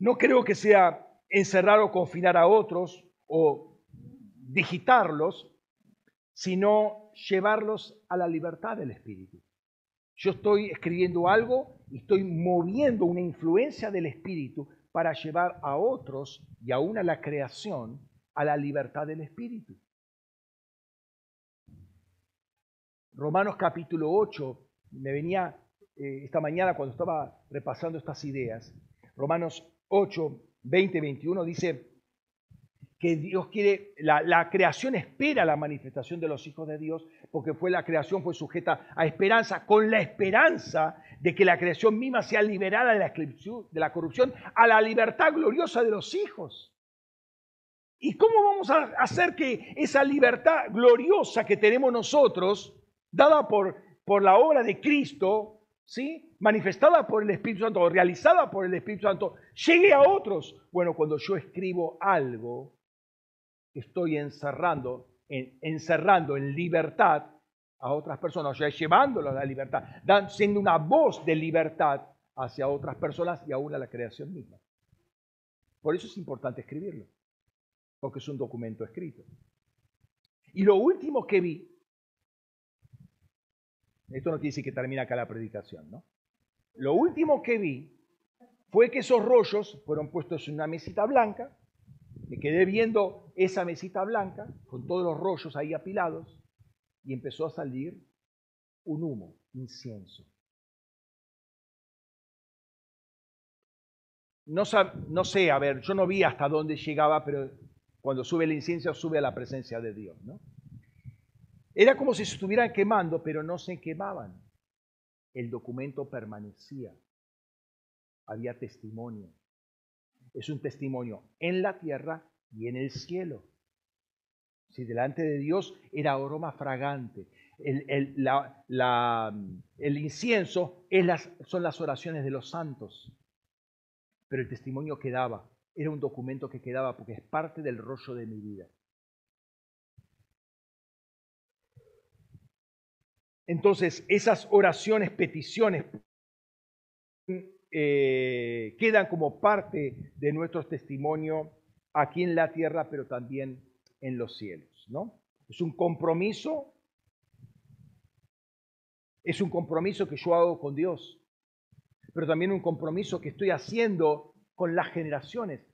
No creo que sea encerrar o confinar a otros o digitarlos, sino llevarlos a la libertad del Espíritu. Yo estoy escribiendo algo y estoy moviendo una influencia del Espíritu para llevar a otros y aún a la creación a la libertad del Espíritu. Romanos capítulo 8, me venía eh, esta mañana cuando estaba repasando estas ideas, Romanos 8, 20, 21 dice, que Dios quiere, la, creación espera la manifestación de los hijos de Dios, porque fue la creación fue sujeta a esperanza, con la esperanza de que la creación misma sea liberada de la, de la corrupción a la libertad gloriosa de los hijos. ¿Y cómo vamos a hacer que esa libertad gloriosa que tenemos nosotros, dada por, por la obra de Cristo, ¿sí? manifestada por el Espíritu Santo, o realizada por el Espíritu Santo, llegue a otros? Bueno, cuando yo escribo algo, estoy encerrando, en, encerrando en libertad a otras personas, o sea, llevándolos a la libertad, siendo una voz de libertad hacia otras personas y aún a la creación misma. Por eso es importante escribirlo, porque es un documento escrito. Y lo último que vi, esto no quiere decir que termina acá la predicación, ¿no? Lo último que vi fue que esos rollos fueron puestos en una mesita blanca me quedé viendo esa mesita blanca con todos los rollos ahí apilados y empezó a salir un humo, incienso. No, no, sé, a ver, yo no vi hasta dónde llegaba, pero cuando sube el incienso sube a la presencia de Dios, ¿no? Era como si se estuvieran quemando, pero no se quemaban. El documento permanecía. Había testimonio. Es un testimonio en la tierra y en el cielo. Si delante de Dios era aroma fragante. El, el incienso es las, son las oraciones de los santos. Pero el testimonio quedaba. Era un documento que quedaba porque es parte del rollo de mi vida. Entonces, esas oraciones, peticiones, eh, quedan como parte de nuestro testimonio aquí en la tierra, pero también en los cielos. ¿no? Es un compromiso, es un compromiso que yo hago con Dios, pero también un compromiso que estoy haciendo con las generaciones,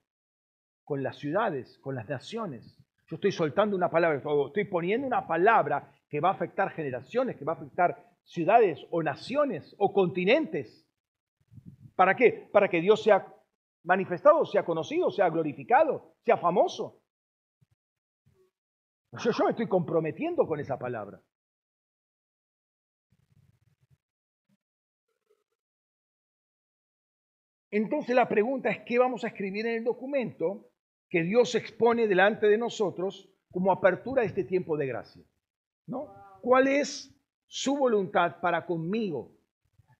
con las ciudades, con las naciones. Yo estoy soltando una palabra, estoy poniendo una palabra que va a afectar generaciones, que va a afectar ciudades o naciones o continentes. ¿Para qué? Para que Dios sea manifestado, sea conocido, sea glorificado, sea famoso. Yo, yo me estoy comprometiendo con esa palabra. Entonces la pregunta es, ¿qué vamos a escribir en el documento que Dios expone delante de nosotros como apertura de este tiempo de gracia? ¿Cuál es su voluntad para conmigo?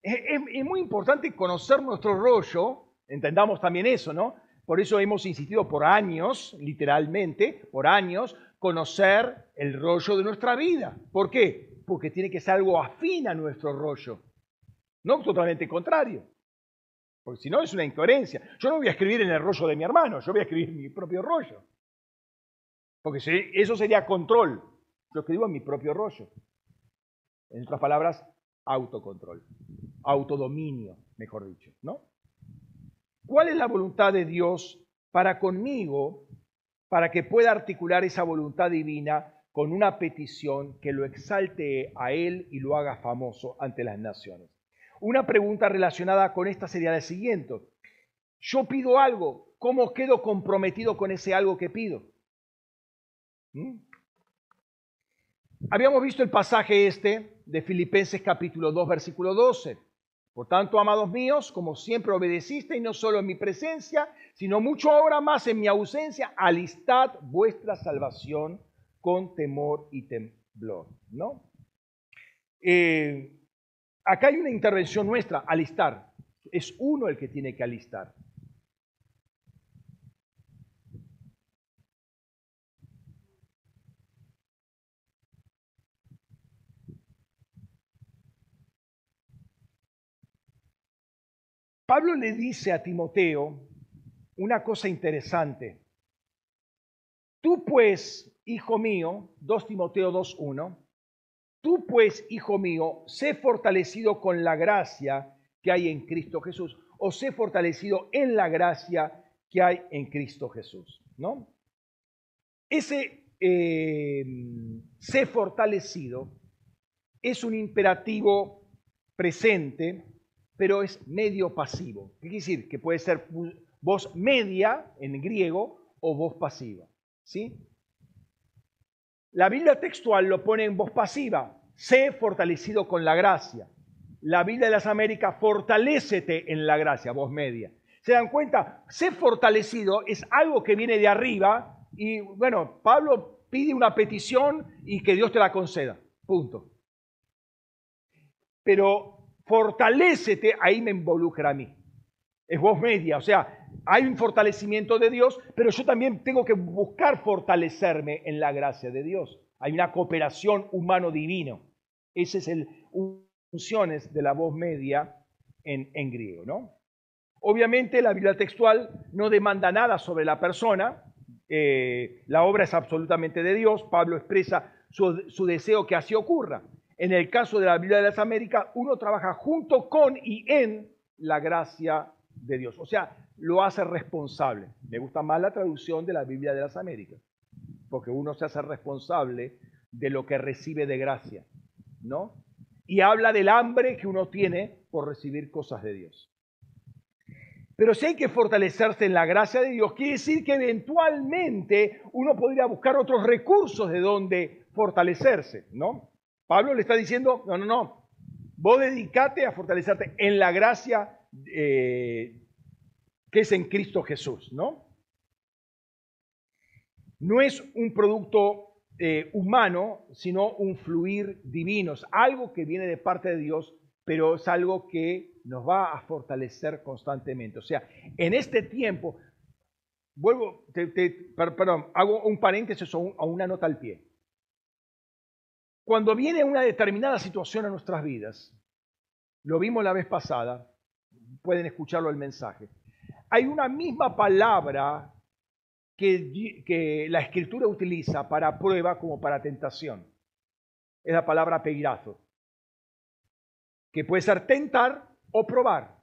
Es, muy importante conocer nuestro rollo, entendamos también eso, ¿no? Por eso hemos insistido por años, literalmente, por años, conocer el rollo de nuestra vida. ¿Por qué? Porque tiene que ser algo afín a nuestro rollo, no totalmente contrario. Porque si no es una incoherencia. Yo no voy a escribir en el rollo de mi hermano, yo voy a escribir en mi propio rollo. Porque eso sería control. Yo escribo en mi propio rollo. En otras palabras, autocontrol, autodominio, mejor dicho, ¿no? ¿Cuál es la voluntad de Dios para conmigo, para que pueda articular esa voluntad divina con una petición que lo exalte a Él y lo haga famoso ante las naciones? Una pregunta relacionada con esta sería la siguiente. Yo pido algo, ¿cómo quedo comprometido con ese algo que pido? ¿Mm? Habíamos visto el pasaje este de Filipenses capítulo 2, versículo 12. Por tanto, amados míos, como siempre obedeciste, y no solo en mi presencia, sino mucho ahora más en mi ausencia, alistad vuestra salvación con temor y temblor. ¿no? Eh, acá hay una intervención nuestra, alistar. Es uno el que tiene que alistar. Pablo le dice a Timoteo una cosa interesante. Tú pues, hijo mío, 2 Timoteo 2.1, tú pues, hijo mío, sé fortalecido con la gracia que hay en Cristo Jesús, o sé fortalecido en la gracia que hay en Cristo Jesús, ¿no? Ese eh, sé fortalecido es un imperativo presente pero es medio pasivo. ¿Qué quiere decir? Que puede ser voz media en griego o voz pasiva. ¿sí? La Biblia textual lo pone en voz pasiva, sé fortalecido con la gracia. La Biblia de las Américas, fortalécete en la gracia, voz media. ¿Se dan cuenta? Sé fortalecido es algo que viene de arriba y bueno, Pablo pide una petición y que Dios te la conceda. Punto. Pero fortalécete, ahí me involucra a mí. Es voz media, o sea, hay un fortalecimiento de Dios, pero yo también tengo que buscar fortalecerme en la gracia de Dios. Hay una cooperación humano-divino. Ese es el funciones de la voz media en, en griego, ¿no? Obviamente la Biblia textual no demanda nada sobre la persona, eh, la obra es absolutamente de Dios, Pablo expresa su, su deseo que así ocurra. En el caso de la Biblia de las Américas, uno trabaja junto con y en la gracia de Dios. O sea, lo hace responsable. Me gusta más la traducción de la Biblia de las Américas, porque uno se hace responsable de lo que recibe de gracia, ¿no? y habla del hambre que uno tiene por recibir cosas de Dios. Pero si hay que fortalecerse en la gracia de Dios, quiere decir que eventualmente uno podría buscar otros recursos de donde fortalecerse, ¿no? Pablo le está diciendo, no, no, no, vos dedicate a fortalecerte en la gracia eh, que es en Cristo Jesús, ¿no? No es un producto eh, humano, sino un fluir divino, es algo que viene de parte de Dios, pero es algo que nos va a fortalecer constantemente. O sea, en este tiempo, vuelvo, perdón, hago un paréntesis o una nota al pie. Cuando viene una determinada situación a nuestras vidas, lo vimos la vez pasada, pueden escucharlo el mensaje, hay una misma palabra que, la escritura utiliza para prueba como para tentación. Es la palabra peirazo, que puede ser tentar o probar.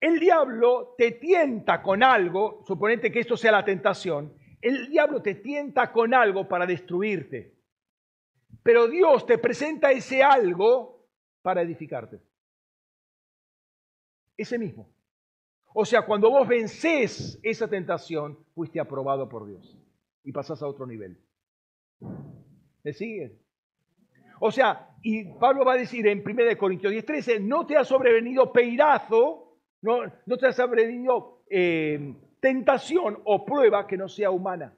El diablo te tienta con algo, suponete que esto sea la tentación, el diablo te tienta con algo para destruirte. Pero Dios te presenta ese algo para edificarte. Ese mismo. O sea, cuando vos vencés esa tentación, fuiste aprobado por Dios y pasás a otro nivel. ¿Me sigues? O sea, y Pablo va a decir en 1 Corintios 10:13, no te ha sobrevenido peirazo, no, no te ha sobrevenido eh, tentación o prueba que no sea humana.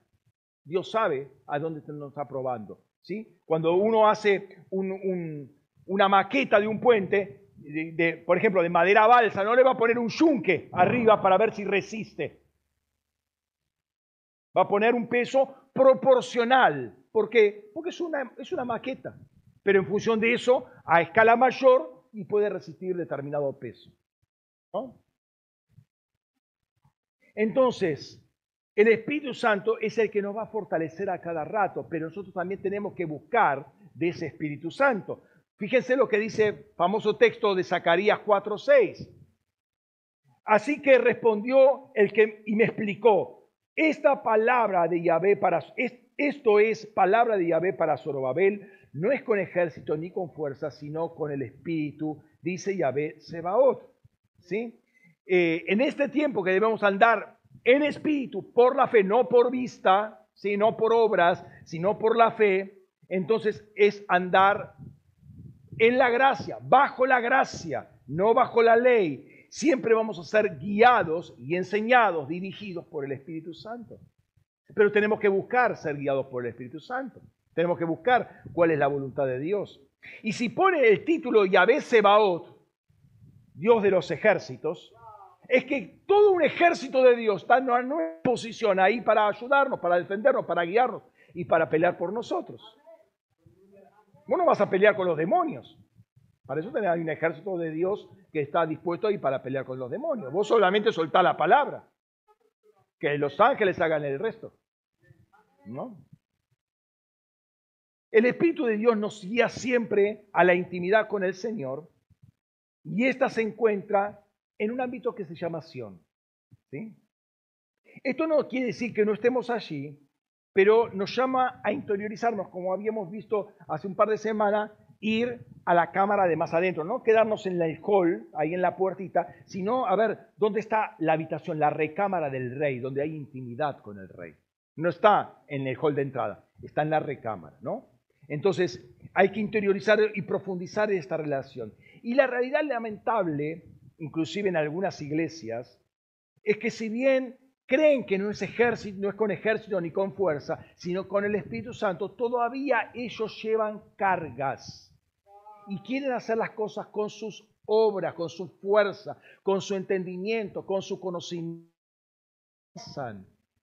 Dios sabe a dónde nos está probando. ¿Sí? Cuando uno hace una maqueta de un puente, por ejemplo, de madera balsa, no le va a poner un yunque arriba para ver si resiste. Va a poner un peso proporcional. ¿Por qué? Porque es una, es una maqueta. Pero en función de eso, a escala mayor y puede resistir determinado peso. Entonces, el Espíritu Santo es el que nos va a fortalecer a cada rato, pero nosotros también tenemos que buscar de ese Espíritu Santo. Fíjense lo que dice el famoso texto de Zacarías 4:6. Así que respondió el que y me explicó, esta palabra de Yahvé para esto es palabra de Yahvé para Zorobabel, no es con ejército ni con fuerza, sino con el espíritu, dice Yahvé Sebaot. ¿Sí? Eh, en este tiempo que debemos andar en espíritu, por la fe, no por vista, sino por obras, sino por la fe, entonces es andar en la gracia, bajo la gracia, no bajo la ley. Siempre vamos a ser guiados y enseñados, dirigidos por el Espíritu Santo. Pero tenemos que buscar ser guiados por el Espíritu Santo. Tenemos que buscar cuál es la voluntad de Dios. Y si pone el título Yahvé Sebaot, Dios de los ejércitos, es que todo un ejército de Dios está en una posición ahí para ayudarnos, para defendernos, para guiarnos y para pelear por nosotros. Vos no vas a pelear con los demonios. Para eso hay un ejército de Dios que está dispuesto ahí para pelear con los demonios. Vos solamente soltá la palabra. Que los ángeles hagan el resto. ¿No? El Espíritu de Dios nos guía siempre a la intimidad con el Señor y esta se encuentra en un ámbito que se llama Sion. Esto no quiere decir que no estemos allí, pero nos llama a interiorizarnos, como habíamos visto hace un par de semanas, ir a la cámara de más adentro, no quedarnos en el hall, ahí en la puertita, sino a ver dónde está la habitación, la recámara del rey, donde hay intimidad con el rey. No está en el hall de entrada, está en la recámara, ¿no? Entonces, hay que interiorizar y profundizar esta relación. Y la realidad lamentable inclusive en algunas iglesias, es que si bien creen que no es ejército, no es con ejército ni con fuerza, sino con el Espíritu Santo, todavía ellos llevan cargas y quieren hacer las cosas con sus obras, con su fuerza, con su entendimiento, con su conocimiento.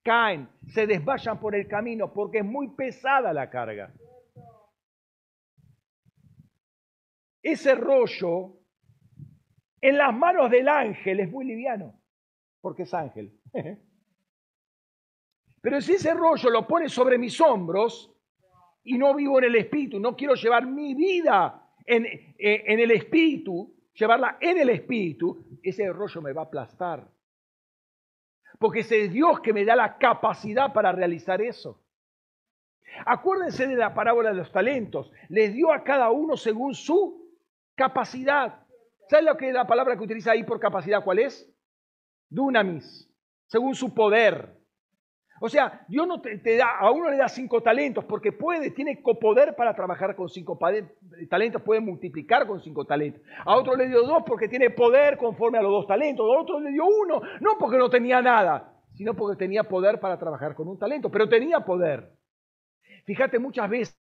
Caen, se desvayan por el camino porque es muy pesada la carga. Ese rollo en las manos del ángel es muy liviano, porque es ángel. Pero si ese rollo lo pone sobre mis hombros y no vivo en el espíritu, no quiero llevar mi vida en, eh, el espíritu, llevarla en el espíritu, ese rollo me va a aplastar. Porque es Dios que me da la capacidad para realizar eso. Acuérdense de la parábola de los talentos. Les dio a cada uno según su capacidad. ¿Sabes lo que la palabra que utiliza ahí por capacidad cuál es? Dunamis, según su poder. O sea, Dios no te, da, a uno le da cinco talentos porque puede, tiene poder para trabajar con cinco talentos, puede multiplicar con cinco talentos. A otro le dio dos porque tiene poder conforme a los dos talentos. A otro le dio uno, no porque no tenía nada, sino porque tenía poder para trabajar con un talento, pero tenía poder. Fíjate, muchas veces,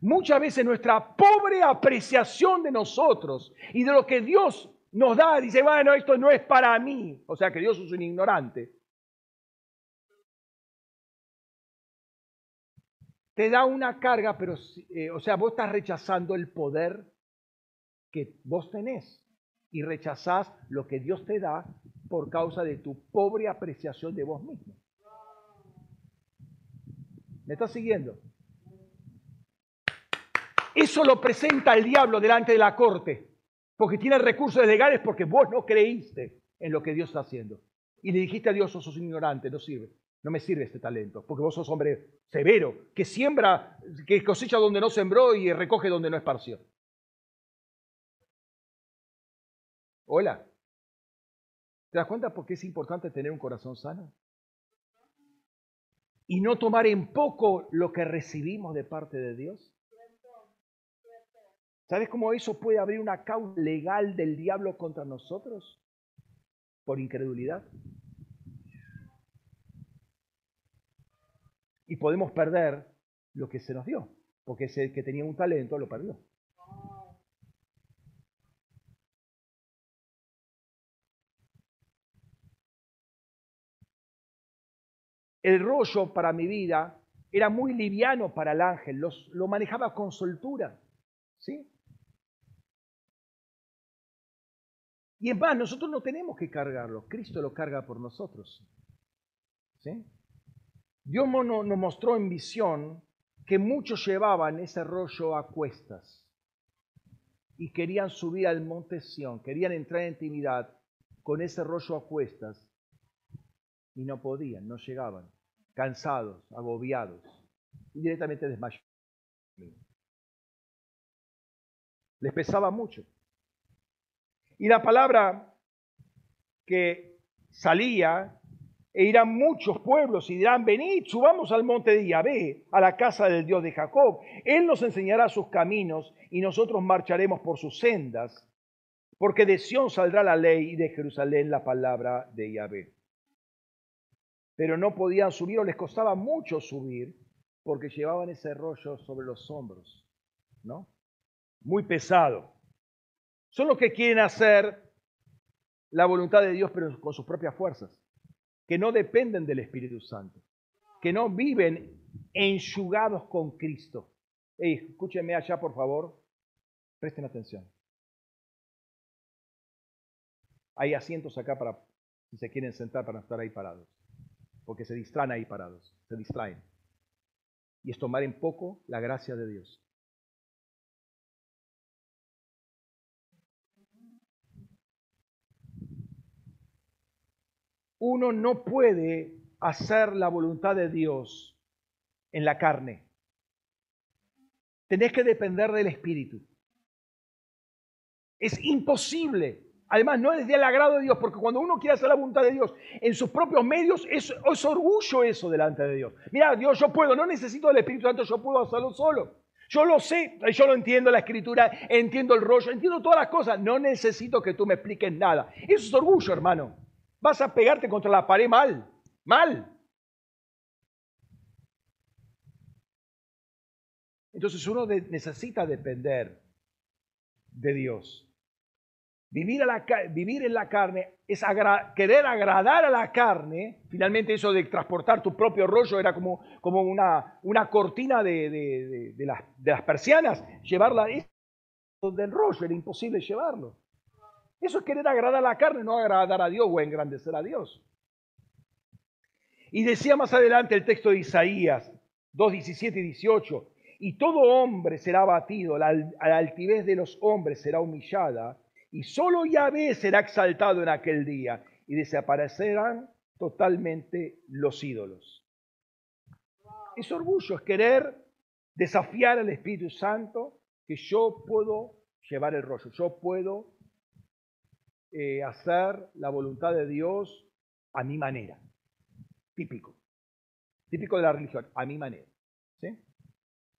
muchas veces nuestra pobre apreciación de nosotros y de lo que Dios nos da, dice, bueno, esto no es para mí. O sea que Dios es un ignorante. Te da una carga, pero, eh, o sea, vos estás rechazando el poder que vos tenés y rechazás lo que Dios te da por causa de tu pobre apreciación de vos mismo. ¿Me estás siguiendo? Eso lo presenta el diablo delante de la corte porque tiene recursos legales porque vos no creíste en lo que Dios está haciendo. Y le dijiste a Dios, sos un ignorante, no sirve. No me sirve este talento, porque vos sos hombre severo, que siembra, que cosecha donde no sembró y recoge donde no esparció. Hola. ¿Te das cuenta por qué es importante tener un corazón sano? Y no tomar en poco lo que recibimos de parte de Dios. ¿Sabes cómo eso puede abrir una causa legal del diablo contra nosotros? Por incredulidad. Y podemos perder lo que se nos dio, porque ese que tenía un talento lo perdió. El rollo para mi vida era muy liviano para el ángel, lo manejaba con soltura. ¿sí? Y en más, nosotros no tenemos que cargarlo, Cristo lo carga por nosotros. ¿Sí? Dios nos mostró en visión que muchos llevaban ese rollo a cuestas y querían subir al monte Sión, querían entrar en intimidad con ese rollo a cuestas y no podían, no llegaban, cansados, agobiados y directamente desmayados. Les pesaba mucho. Y la palabra que salía, e irán muchos pueblos y dirán, venid, subamos al monte de Yahvé, a la casa del Dios de Jacob. Él nos enseñará sus caminos y nosotros marcharemos por sus sendas, porque de Sión saldrá la ley y de Jerusalén la palabra de Yahvé. Pero no podían subir o les costaba mucho subir porque llevaban ese rollo sobre los hombros, ¿no? Muy pesado. Son los que quieren hacer la voluntad de Dios, pero con sus propias fuerzas, que no dependen del Espíritu Santo, que no viven enjugados con Cristo. escúchenme allá, por favor. Presten atención. Hay asientos acá para, si se quieren sentar, para estar ahí parados. Porque se distraen ahí parados, se distraen. Y es tomar en poco la gracia de Dios. Uno no puede hacer la voluntad de Dios en la carne. Tenés que depender del Espíritu. Es imposible. Además, no es del agrado de Dios, porque cuando uno quiere hacer la voluntad de Dios en sus propios medios, es, es orgullo eso delante de Dios. Mira, Dios, yo puedo, no necesito del Espíritu Santo, yo puedo hacerlo solo. Yo lo sé, yo lo entiendo la escritura, entiendo el rollo, entiendo todas las cosas. No necesito que tú me expliques nada. Eso es orgullo, hermano vas a pegarte contra la pared mal, mal. Entonces uno necesita depender de Dios. Vivir, a la, vivir en la carne es querer agradar a la carne. Finalmente eso de transportar tu propio rollo era como, como una, una cortina de, de, las, las persianas. Llevarla del rollo era imposible llevarlo. Eso es querer agradar a la carne, no agradar a Dios o engrandecer a Dios. Y decía más adelante el texto de Isaías 2, 17 y 18, y todo hombre será abatido, la, la altivez de los hombres será humillada, y solo Yahvé será exaltado en aquel día, y desaparecerán totalmente los ídolos. Es orgullo, es querer desafiar al Espíritu Santo que yo puedo llevar el rollo, yo puedo eh, hacer la voluntad de Dios a mi manera. Típico. Típico de la religión, a mi manera. ¿sí?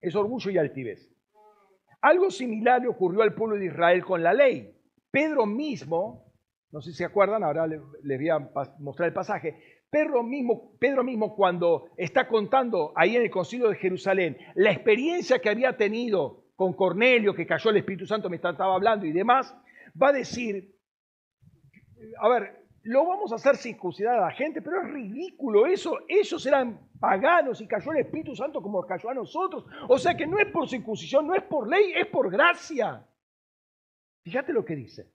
Es orgullo y altivez. Algo similar le ocurrió al pueblo de Israel con la ley. Pedro mismo, no sé si se acuerdan, ahora les, voy a mostrar el pasaje. Pedro mismo, Pedro mismo cuando está contando ahí en el concilio de Jerusalén la experiencia que había tenido con Cornelio, que cayó el Espíritu Santo, me estaba hablando y demás, va a decir, a ver, lo vamos a hacer circuncidar a la gente, pero es ridículo eso. Ellos eran paganos y cayó el Espíritu Santo como cayó a nosotros. O sea que no es por circuncisión, no es por ley, es por gracia. Fíjate lo que dice.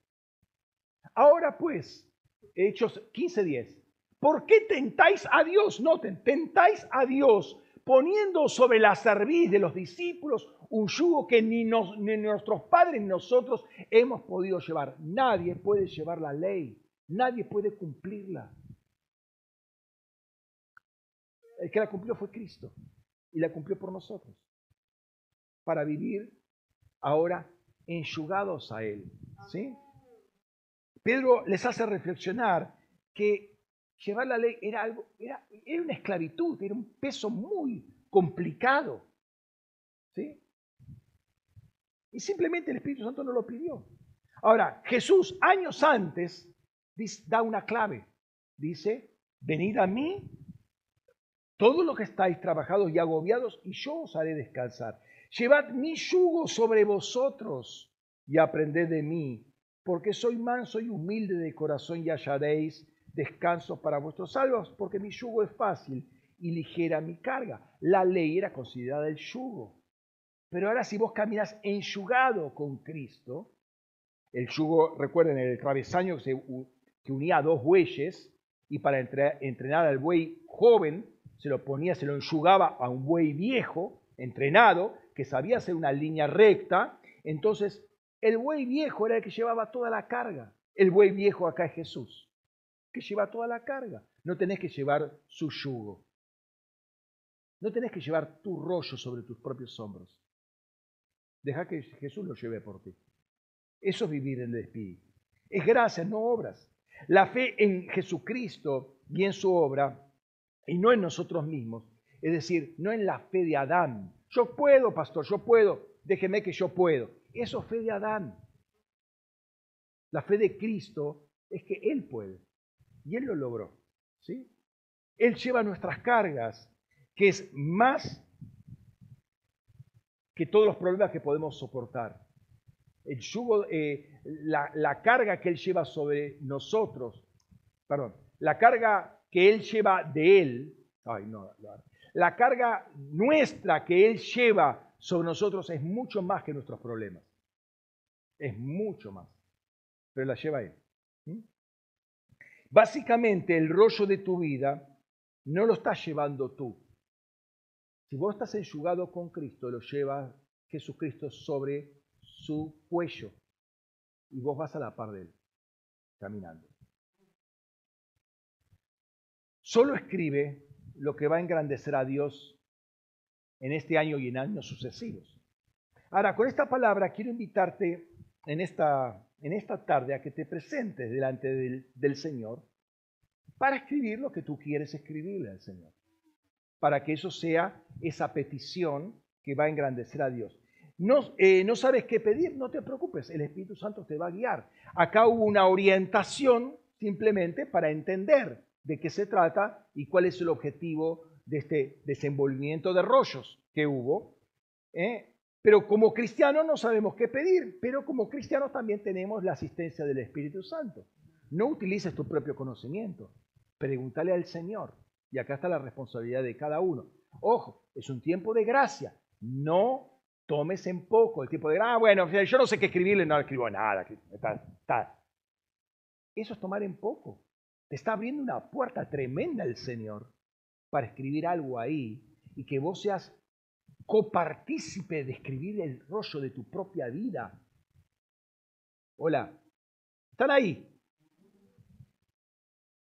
Ahora pues, Hechos 15:10. ¿Por qué tentáis a Dios? Noten, tentáis a Dios poniendo sobre la cerviz de los discípulos un yugo que ni, ni nuestros padres ni nosotros hemos podido llevar. Nadie puede llevar la ley Nadie puede cumplirla. El que la cumplió fue Cristo y la cumplió por nosotros para vivir ahora enjugados a Él. ¿sí? Pedro les hace reflexionar que llevar la ley era, algo, era, era una esclavitud, era un peso muy complicado. ¿sí? Y simplemente el Espíritu Santo no lo pidió. Ahora, Jesús años antes da una clave. Dice, venid a mí, todos los que estáis trabajados y agobiados, y yo os haré descansar. Llevad mi yugo sobre vosotros y aprended de mí, porque soy manso y humilde de corazón y hallaréis descanso para vuestros salvos, porque mi yugo es fácil y ligera mi carga. La ley era considerada el yugo. Pero ahora si vos caminas enjugado con Cristo, el yugo, recuerden, el travesaño que unía a dos bueyes y para entrenar al buey joven se lo ponía, se lo enjugaba a un buey viejo, entrenado, que sabía hacer una línea recta. Entonces, el buey viejo era el que llevaba toda la carga. El buey viejo acá es Jesús, que lleva toda la carga. No tenés que llevar su yugo. No tenés que llevar tu rollo sobre tus propios hombros. Deja que Jesús lo lleve por ti. Eso es vivir en el Espíritu. Es gracia, no obras. La fe en Jesucristo y en su obra, y no en nosotros mismos. Es decir, no en la fe de Adán. Yo puedo, pastor, yo puedo. Déjeme que yo puedo. Eso es fe de Adán. La fe de Cristo es que Él puede. Y Él lo logró. ¿sí? Él lleva nuestras cargas, que es más que todos los problemas que podemos soportar el yugo, eh, la, carga que Él lleva sobre nosotros, perdón, la carga que Él lleva de Él, ay, no, la carga nuestra que Él lleva sobre nosotros es mucho más que nuestros problemas. Es mucho más. Pero la lleva Él. Básicamente el rollo de tu vida no lo estás llevando tú. Si vos estás enjugado con Cristo, lo lleva Jesucristo sobre su cuello y vos vas a la par de él, caminando. Solo escribe lo que va a engrandecer a Dios en este año y en años sucesivos. Ahora, con esta palabra quiero invitarte en esta, en esta tarde a que te presentes delante del, Señor para escribir lo que tú quieres escribirle al Señor, para que eso sea esa petición que va a engrandecer a Dios. Eh, no, sabes qué pedir, no te preocupes, el Espíritu Santo te va a guiar. Acá hubo una orientación simplemente para entender de qué se trata y cuál es el objetivo de este desenvolvimiento de rollos que hubo. ¿eh? Pero como cristianos no sabemos qué pedir, pero como cristianos también tenemos la asistencia del Espíritu Santo. No utilices tu propio conocimiento, pregúntale al Señor. Y acá está la responsabilidad de cada uno. Ojo, es un tiempo de gracia. No tomes en poco el tipo de, ah, bueno, yo no sé qué escribirle, no escribo nada. Eso es tomar en poco. Te está abriendo una puerta tremenda el Señor para escribir algo ahí y que vos seas copartícipe de escribir el rollo de tu propia vida. Hola, ¿están ahí?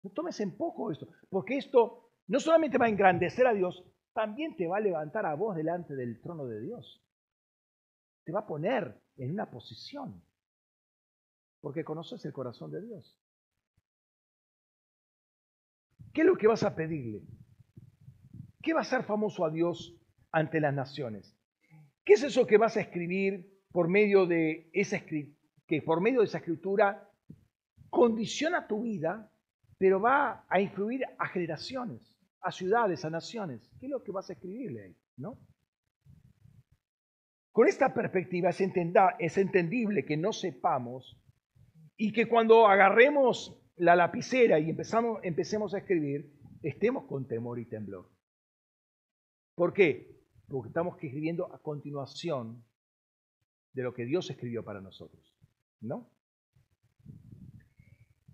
No tomes en poco esto, porque esto no solamente va a engrandecer a Dios, también te va a levantar a vos delante del trono de Dios. Te va a poner en una posición, porque conoces el corazón de Dios. ¿Qué es lo que vas a pedirle? ¿Qué va a ser famoso a Dios ante las naciones? ¿Qué es eso que vas a escribir por medio de esa que por medio de esa escritura condiciona tu vida, pero va a influir a generaciones, a ciudades, a naciones? ¿Qué es lo que vas a escribirle ahí? ¿No? Con esta perspectiva es, es entendible que no sepamos y que cuando agarremos la lapicera y empezamos, empecemos a escribir, estemos con temor y temblor. ¿Por qué? Porque estamos escribiendo a continuación de lo que Dios escribió para nosotros, ¿no?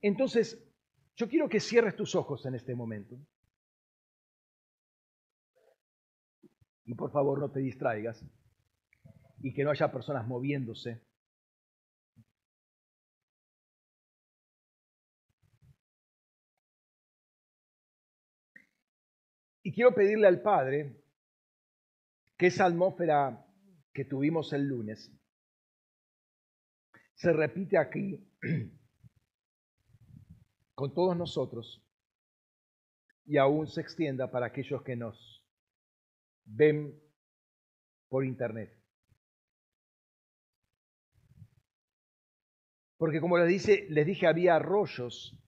Entonces, yo quiero que cierres tus ojos en este momento. Y por favor no te distraigas y que no haya personas moviéndose Y quiero pedirle al Padre que esa atmósfera que tuvimos el lunes se repite aquí con todos nosotros y aún se extienda para aquellos que nos ven por internet. Porque como les, dice, les dije, había arroyos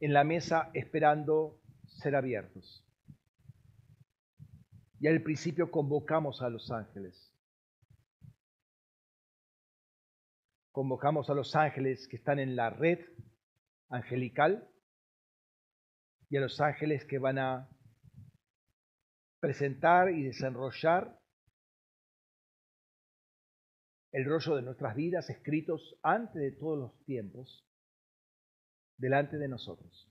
en la mesa esperando ser abiertos. Y al principio convocamos a los ángeles. Convocamos a los ángeles que están en la red angelical y a los ángeles que van a presentar y desenrollar el rollo de nuestras vidas escritos antes de todos los tiempos delante de nosotros.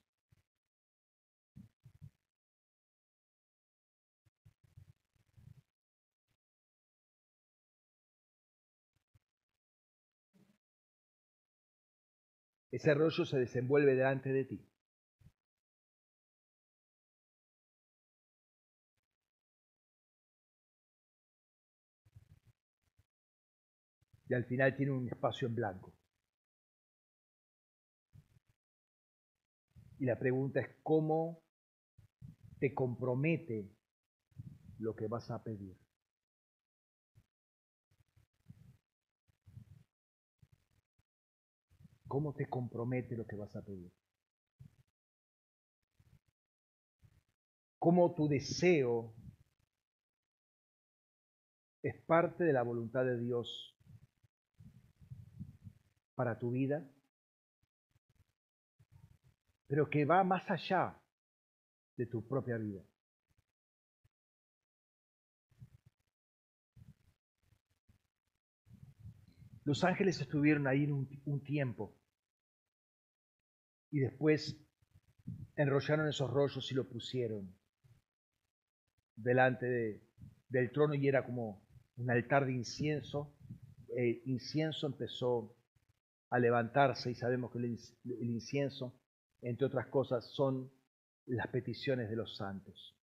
Ese rollo se desenvuelve delante de ti. Y al final tiene un espacio en blanco. Y la pregunta es cómo te compromete lo que vas a pedir. ¿Cómo te compromete lo que vas a pedir? ¿Cómo tu deseo es parte de la voluntad de Dios para tu vida? Pero que va más allá de tu propia vida. Los ángeles estuvieron ahí un, un tiempo y después enrollaron esos rollos y lo pusieron delante del trono y era como un altar de incienso. El incienso empezó a levantarse y sabemos que el incienso, entre otras cosas, son las peticiones de los santos.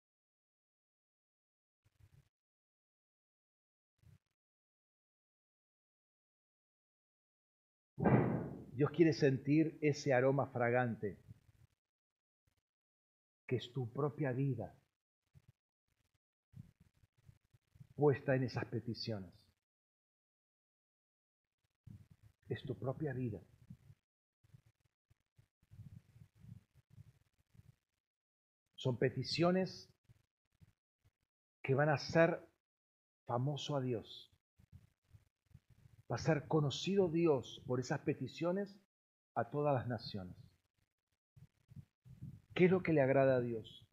Dios quiere sentir ese aroma fragante, que es tu propia vida puesta en esas peticiones. Es tu propia vida. Son peticiones que van a ser famoso a Dios va a ser conocido Dios por esas peticiones a todas las naciones. ¿Qué es lo que le agrada a Dios?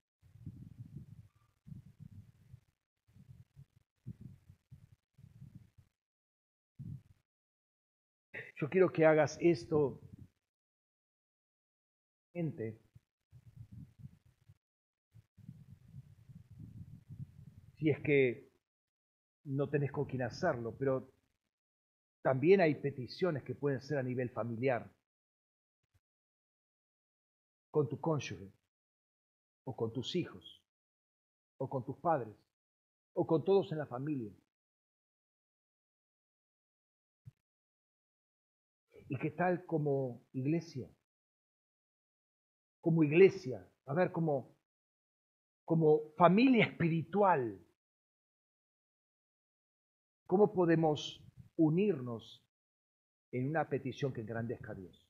Yo quiero que hagas esto, gente. Si es que no tenés con quién hacerlo, pero también hay peticiones que pueden ser a nivel familiar, con tu cónyuge o con tus hijos. o con tus padres, o con todos en la familia. ¿Y qué tal como iglesia? Como iglesia, a ver, como, como familia espiritual, ¿cómo podemos unirnos en una petición que engrandezca a Dios?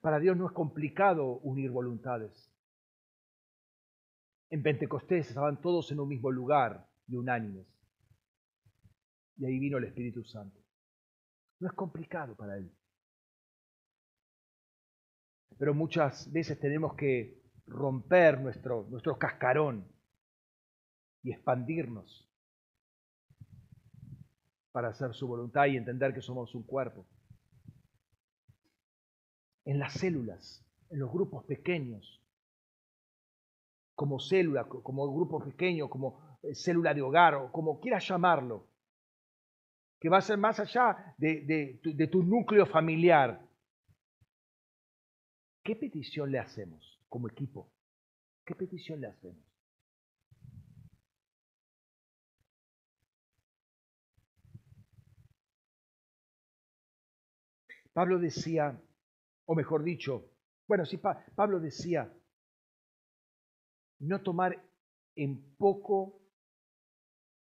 Para Dios no es complicado unir voluntades. En Pentecostés estaban todos en un mismo lugar y unánimes. Y ahí vino el Espíritu Santo. No es complicado para Él. Pero muchas veces tenemos que romper nuestro, nuestro cascarón y expandirnos para hacer su voluntad y entender que somos un cuerpo en las células, en los grupos pequeños, como célula, como grupo pequeño, como eh, célula de hogar, o como quieras llamarlo, que va a ser más allá de, de tu núcleo familiar. ¿Qué petición le hacemos como equipo? ¿Qué petición le hacemos? Pablo decía, o mejor dicho, bueno, si Pablo decía, no tomar en poco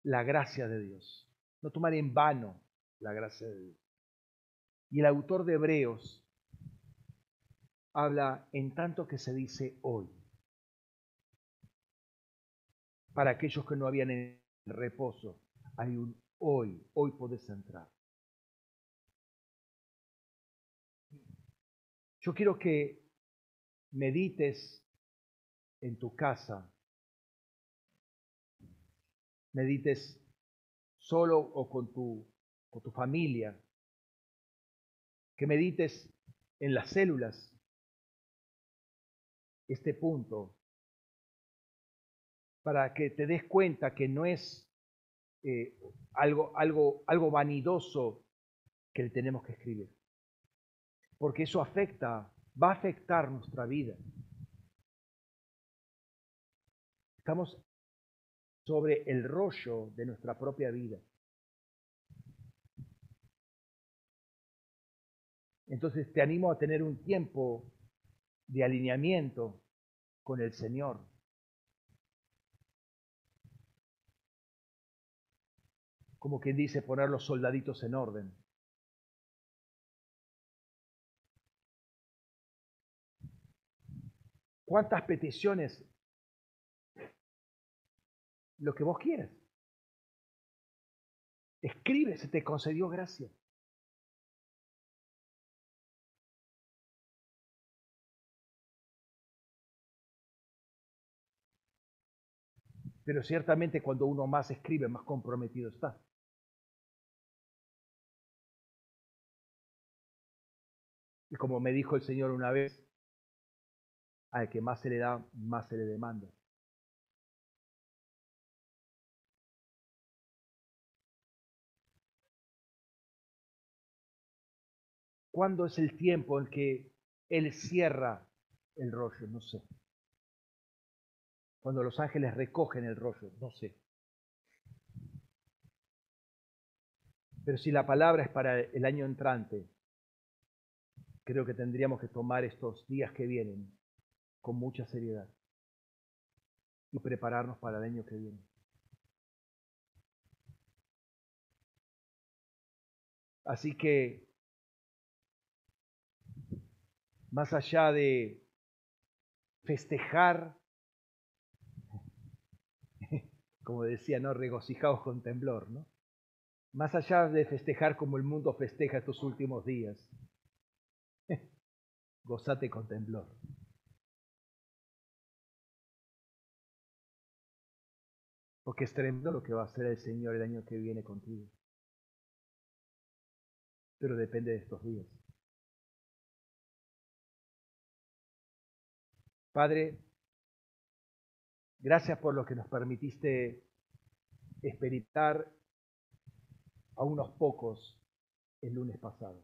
la gracia de Dios, no tomar en vano la gracia de Dios. Y el autor de Hebreos habla en tanto que se dice hoy. Para aquellos que no habían en reposo, hay un hoy, hoy podés entrar. Yo quiero que medites en tu casa, medites solo o con tu, con tu familia, que medites en las células. Este punto. Para que te des cuenta que no es eh, algo, algo, algo vanidoso que le tenemos que escribir porque eso afecta, va a afectar nuestra vida. Estamos sobre el rollo de nuestra propia vida. Entonces te animo a tener un tiempo de alineamiento con el Señor. Como quien dice, poner los soldaditos en orden. ¿Cuántas peticiones? Lo que vos quieras. Escribe, se te concedió gracia. Pero ciertamente cuando uno más escribe, más comprometido está. Y como me dijo el Señor una vez, al que más se le da, más se le demanda. ¿Cuándo es el tiempo en que Él cierra el rollo? No sé. Cuando los ángeles recogen el rollo, no sé. Pero si la palabra es para el año entrante, creo que tendríamos que tomar estos días que vienen con mucha seriedad y prepararnos para el año que viene. Así que, más allá de festejar, como decía, ¿no? Regocijados con temblor, ¿no? Más allá de festejar como el mundo festeja estos últimos días, gozate con temblor. Porque es tremendo lo que va a hacer el Señor el año que viene contigo. Pero depende de estos días. Padre, gracias por lo que nos permitiste experimentar a unos pocos el lunes pasado.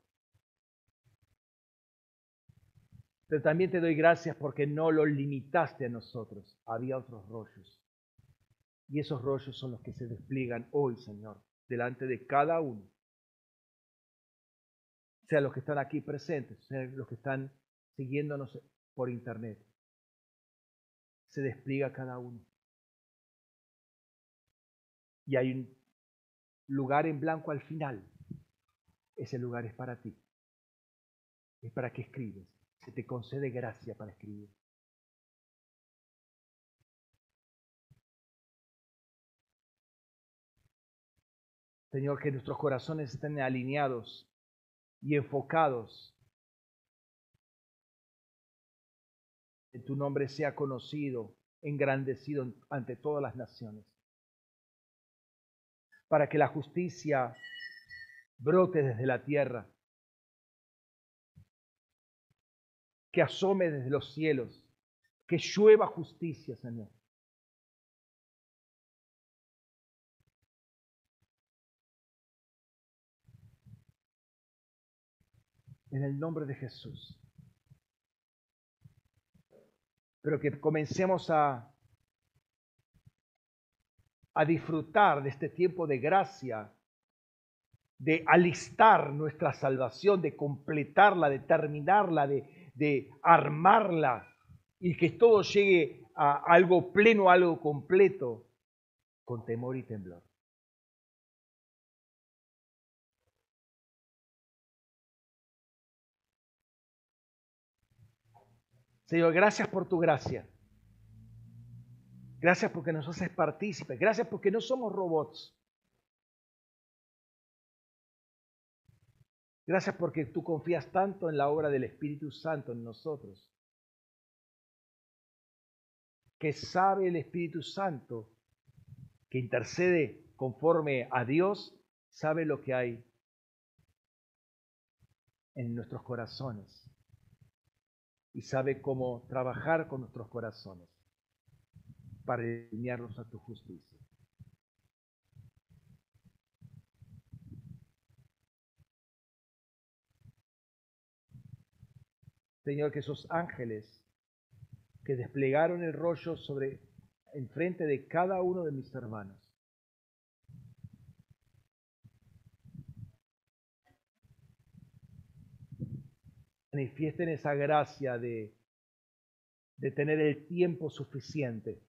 Pero también te doy gracias porque no lo limitaste a nosotros. Había otros rollos. Y esos rollos son los que se despliegan hoy, Señor, delante de cada uno. Sea los que están aquí presentes, sea los que están siguiéndonos por internet. Se despliega cada uno. Y hay un lugar en blanco al final. Ese lugar es para ti. Es para que escribes. Se te concede gracia para escribir. Señor, que nuestros corazones estén alineados y enfocados. Que tu nombre sea conocido, engrandecido ante todas las naciones. Para que la justicia brote desde la tierra. Que asome desde los cielos. Que llueva justicia, Señor. En el nombre de Jesús. Pero que comencemos a, a disfrutar de este tiempo de gracia, de alistar nuestra salvación, de completarla, de terminarla, de, de armarla y que todo llegue a algo pleno, a algo completo, con temor y temblor. Señor, gracias por tu gracia. Gracias porque nos haces partícipes. Gracias porque no somos robots. Gracias porque tú confías tanto en la obra del Espíritu Santo en nosotros. Que sabe el Espíritu Santo que intercede conforme a Dios, sabe lo que hay en nuestros corazones y sabe cómo trabajar con nuestros corazones para alinearlos a tu justicia. Señor, que esos ángeles que desplegaron el rollo sobre enfrente de cada uno de mis hermanos manifiesten esa gracia de, tener el tiempo suficiente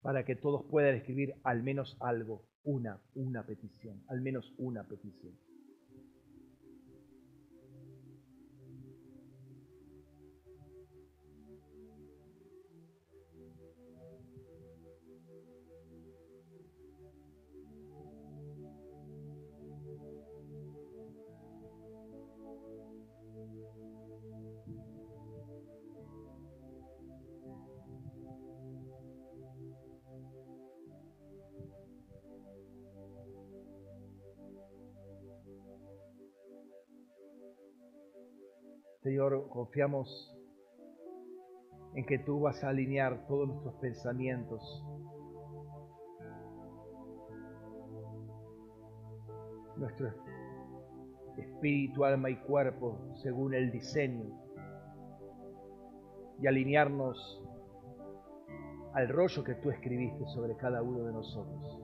para que todos puedan escribir al menos algo, una, una petición, al menos una petición. Señor, confiamos en que tú vas a alinear todos nuestros pensamientos, nuestro espíritu, alma y cuerpo según el diseño. Y alinearnos al rollo que tú escribiste sobre cada uno de nosotros.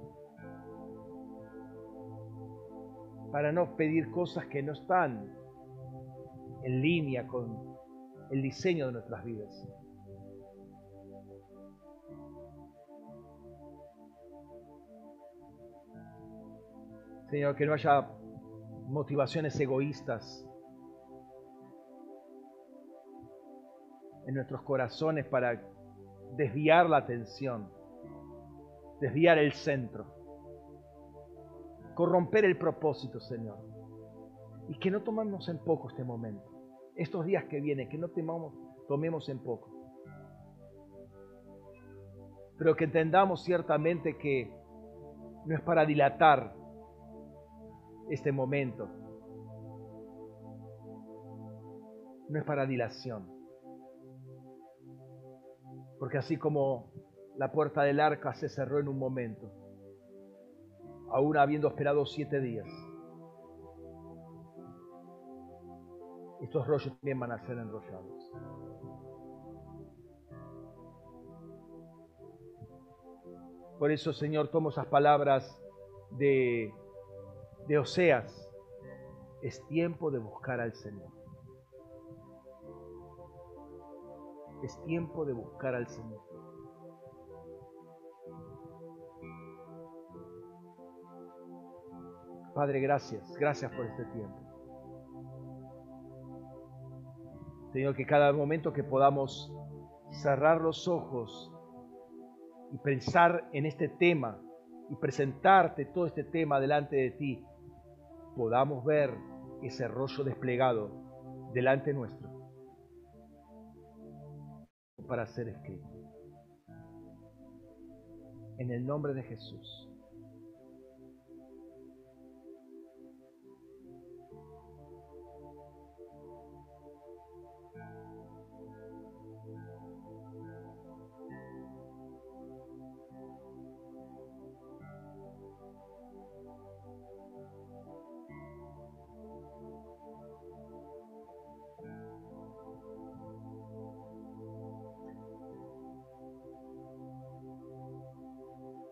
Para no pedir cosas que no están en línea con el diseño de nuestras vidas. Señor, que no haya motivaciones egoístas en nuestros corazones para desviar la atención, desviar el centro, corromper el propósito, Señor. Y que no tomemos en poco este momento estos días que vienen, que no temamos, tomemos en poco. Pero que entendamos ciertamente que no es para dilatar este momento. No es para dilación. Porque así como la puerta del arca se cerró en un momento, aún habiendo esperado siete días, estos rollos también van a ser enrollados. Por eso, Señor, tomo esas palabras de, de Oseas. Es tiempo de buscar al Señor. Es tiempo de buscar al Señor. Padre, gracias, gracias por este tiempo. Señor, que cada momento que podamos cerrar los ojos y pensar en este tema y presentarte todo este tema delante de ti, podamos ver ese rollo desplegado delante nuestro para ser escrito. En el nombre de Jesús.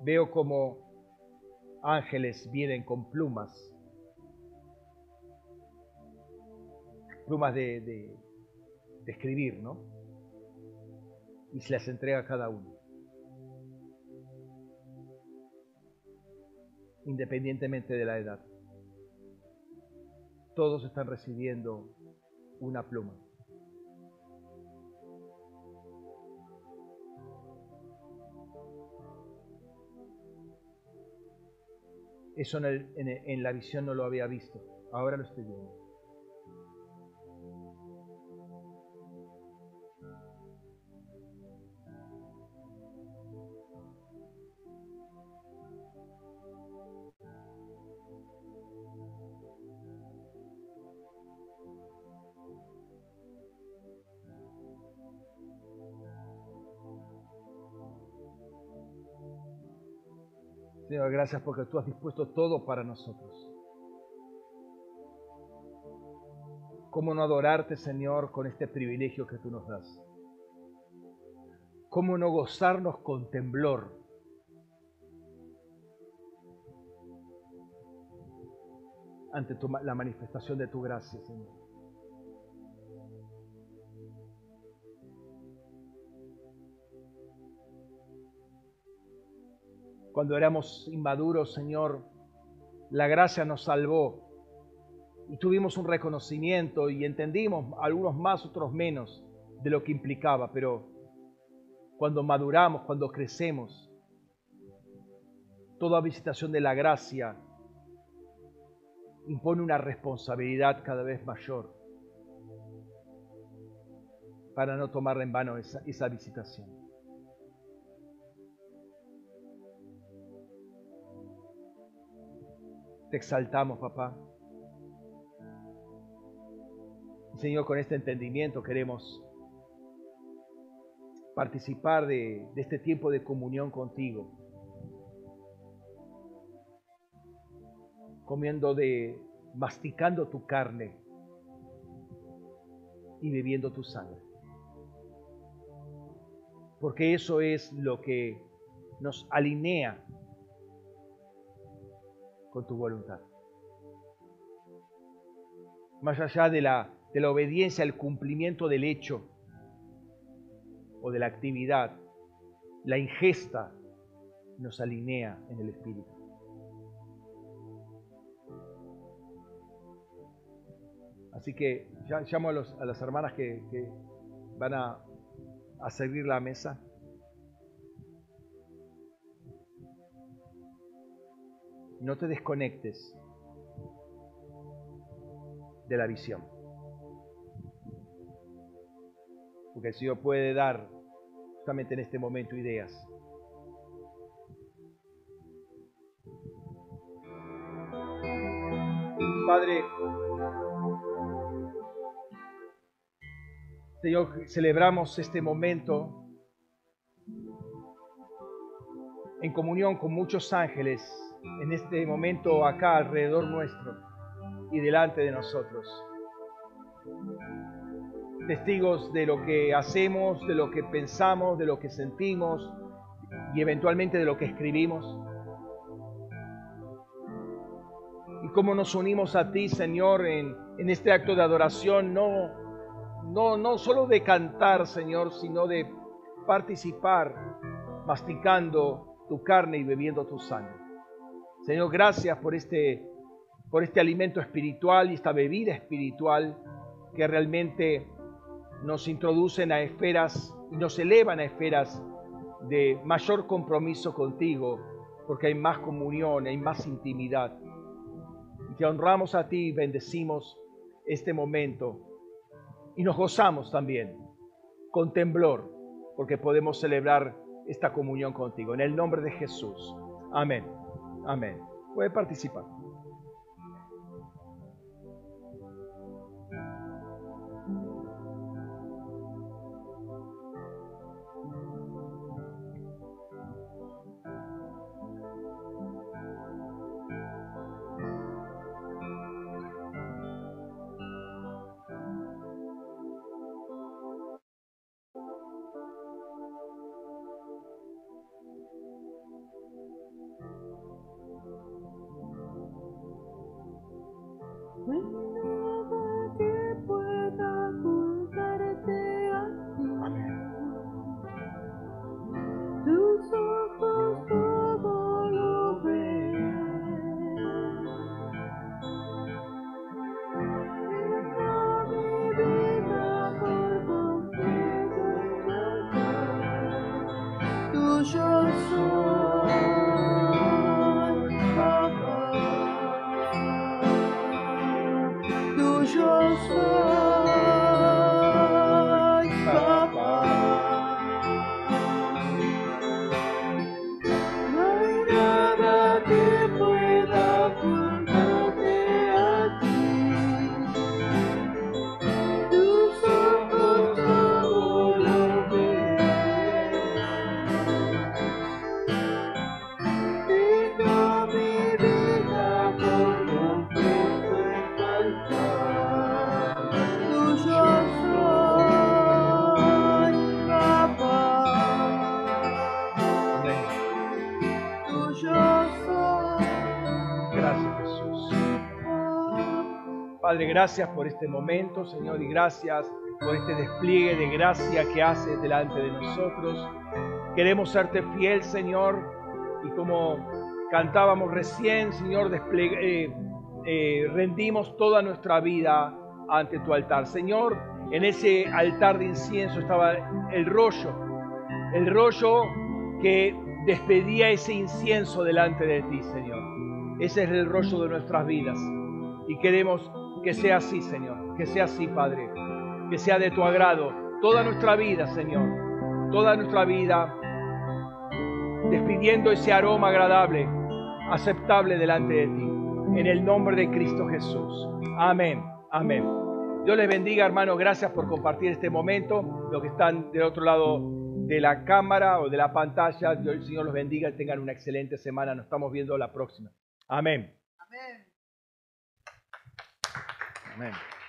Veo como ángeles vienen con plumas, plumas de, escribir, ¿no? Y se las entrega a cada uno. Independientemente de la edad. Todos están recibiendo una pluma. Eso en, la visión no lo había visto. Ahora lo estoy viendo. Gracias porque tú has dispuesto todo para nosotros. ¿Cómo no adorarte, Señor, con este privilegio que tú nos das? ¿Cómo no gozarnos con temblor? ante la manifestación de tu gracia, Señor. Cuando éramos inmaduros, Señor, la gracia nos salvó y tuvimos un reconocimiento y entendimos, algunos más, otros menos, de lo que implicaba, pero cuando maduramos, cuando crecemos, toda visitación de la gracia impone una responsabilidad cada vez mayor para no tomarla en vano esa, esa visitación. Te exaltamos, papá. Señor, con este entendimiento queremos participar de, este tiempo de comunión contigo. Comiendo de, masticando tu carne y bebiendo tu sangre. Porque eso es lo que nos alinea con tu voluntad. Más allá de la, de la obediencia al cumplimiento del hecho o de la actividad, la ingesta nos alinea en el Espíritu. Así que llamo a, las hermanas que, que van a, a servir la mesa. No te desconectes de la visión. Porque el Señor puede dar justamente en este momento ideas. Padre, Señor, celebramos este momento en comunión con muchos ángeles en este momento acá alrededor nuestro y delante de nosotros. testigos de lo que hacemos, de lo que pensamos, de lo que sentimos y eventualmente de lo que escribimos. Y cómo nos unimos a ti, Señor, en, en este acto de adoración, no, no, no solo de cantar, Señor, sino de participar, masticando tu carne y bebiendo tu sangre. Señor, gracias por este, por este alimento espiritual y esta bebida espiritual que realmente nos introducen a esferas y nos elevan a esferas de mayor compromiso contigo, porque hay más comunión, hay más intimidad. Y te honramos a ti y bendecimos este momento. Y nos gozamos también con temblor, porque podemos celebrar esta comunión contigo. En el nombre de Jesús. Amén. Amén. Puede participar. Padre, gracias por este momento, Señor, y gracias por este despliegue de gracia que haces delante de nosotros. Queremos serte fiel, Señor, y como cantábamos recién, Señor, eh, eh, rendimos toda nuestra vida ante tu altar. Señor, en ese altar de incienso estaba el rollo, el rollo que despedía ese incienso delante de ti, Señor. Ese es el rollo de nuestras vidas. Y queremos que sea así, Señor. Que sea así, Padre. Que sea de tu agrado toda nuestra vida, Señor. Toda nuestra vida despidiendo ese aroma agradable, aceptable delante de ti. En el nombre de Cristo Jesús. Amén. Amén. Dios les bendiga, hermano. Gracias por compartir este momento. Los que están del otro lado de la cámara o de la pantalla, Dios el Señor los bendiga y tengan una excelente semana. Nos estamos viendo la próxima. Amén. Amén. Amen.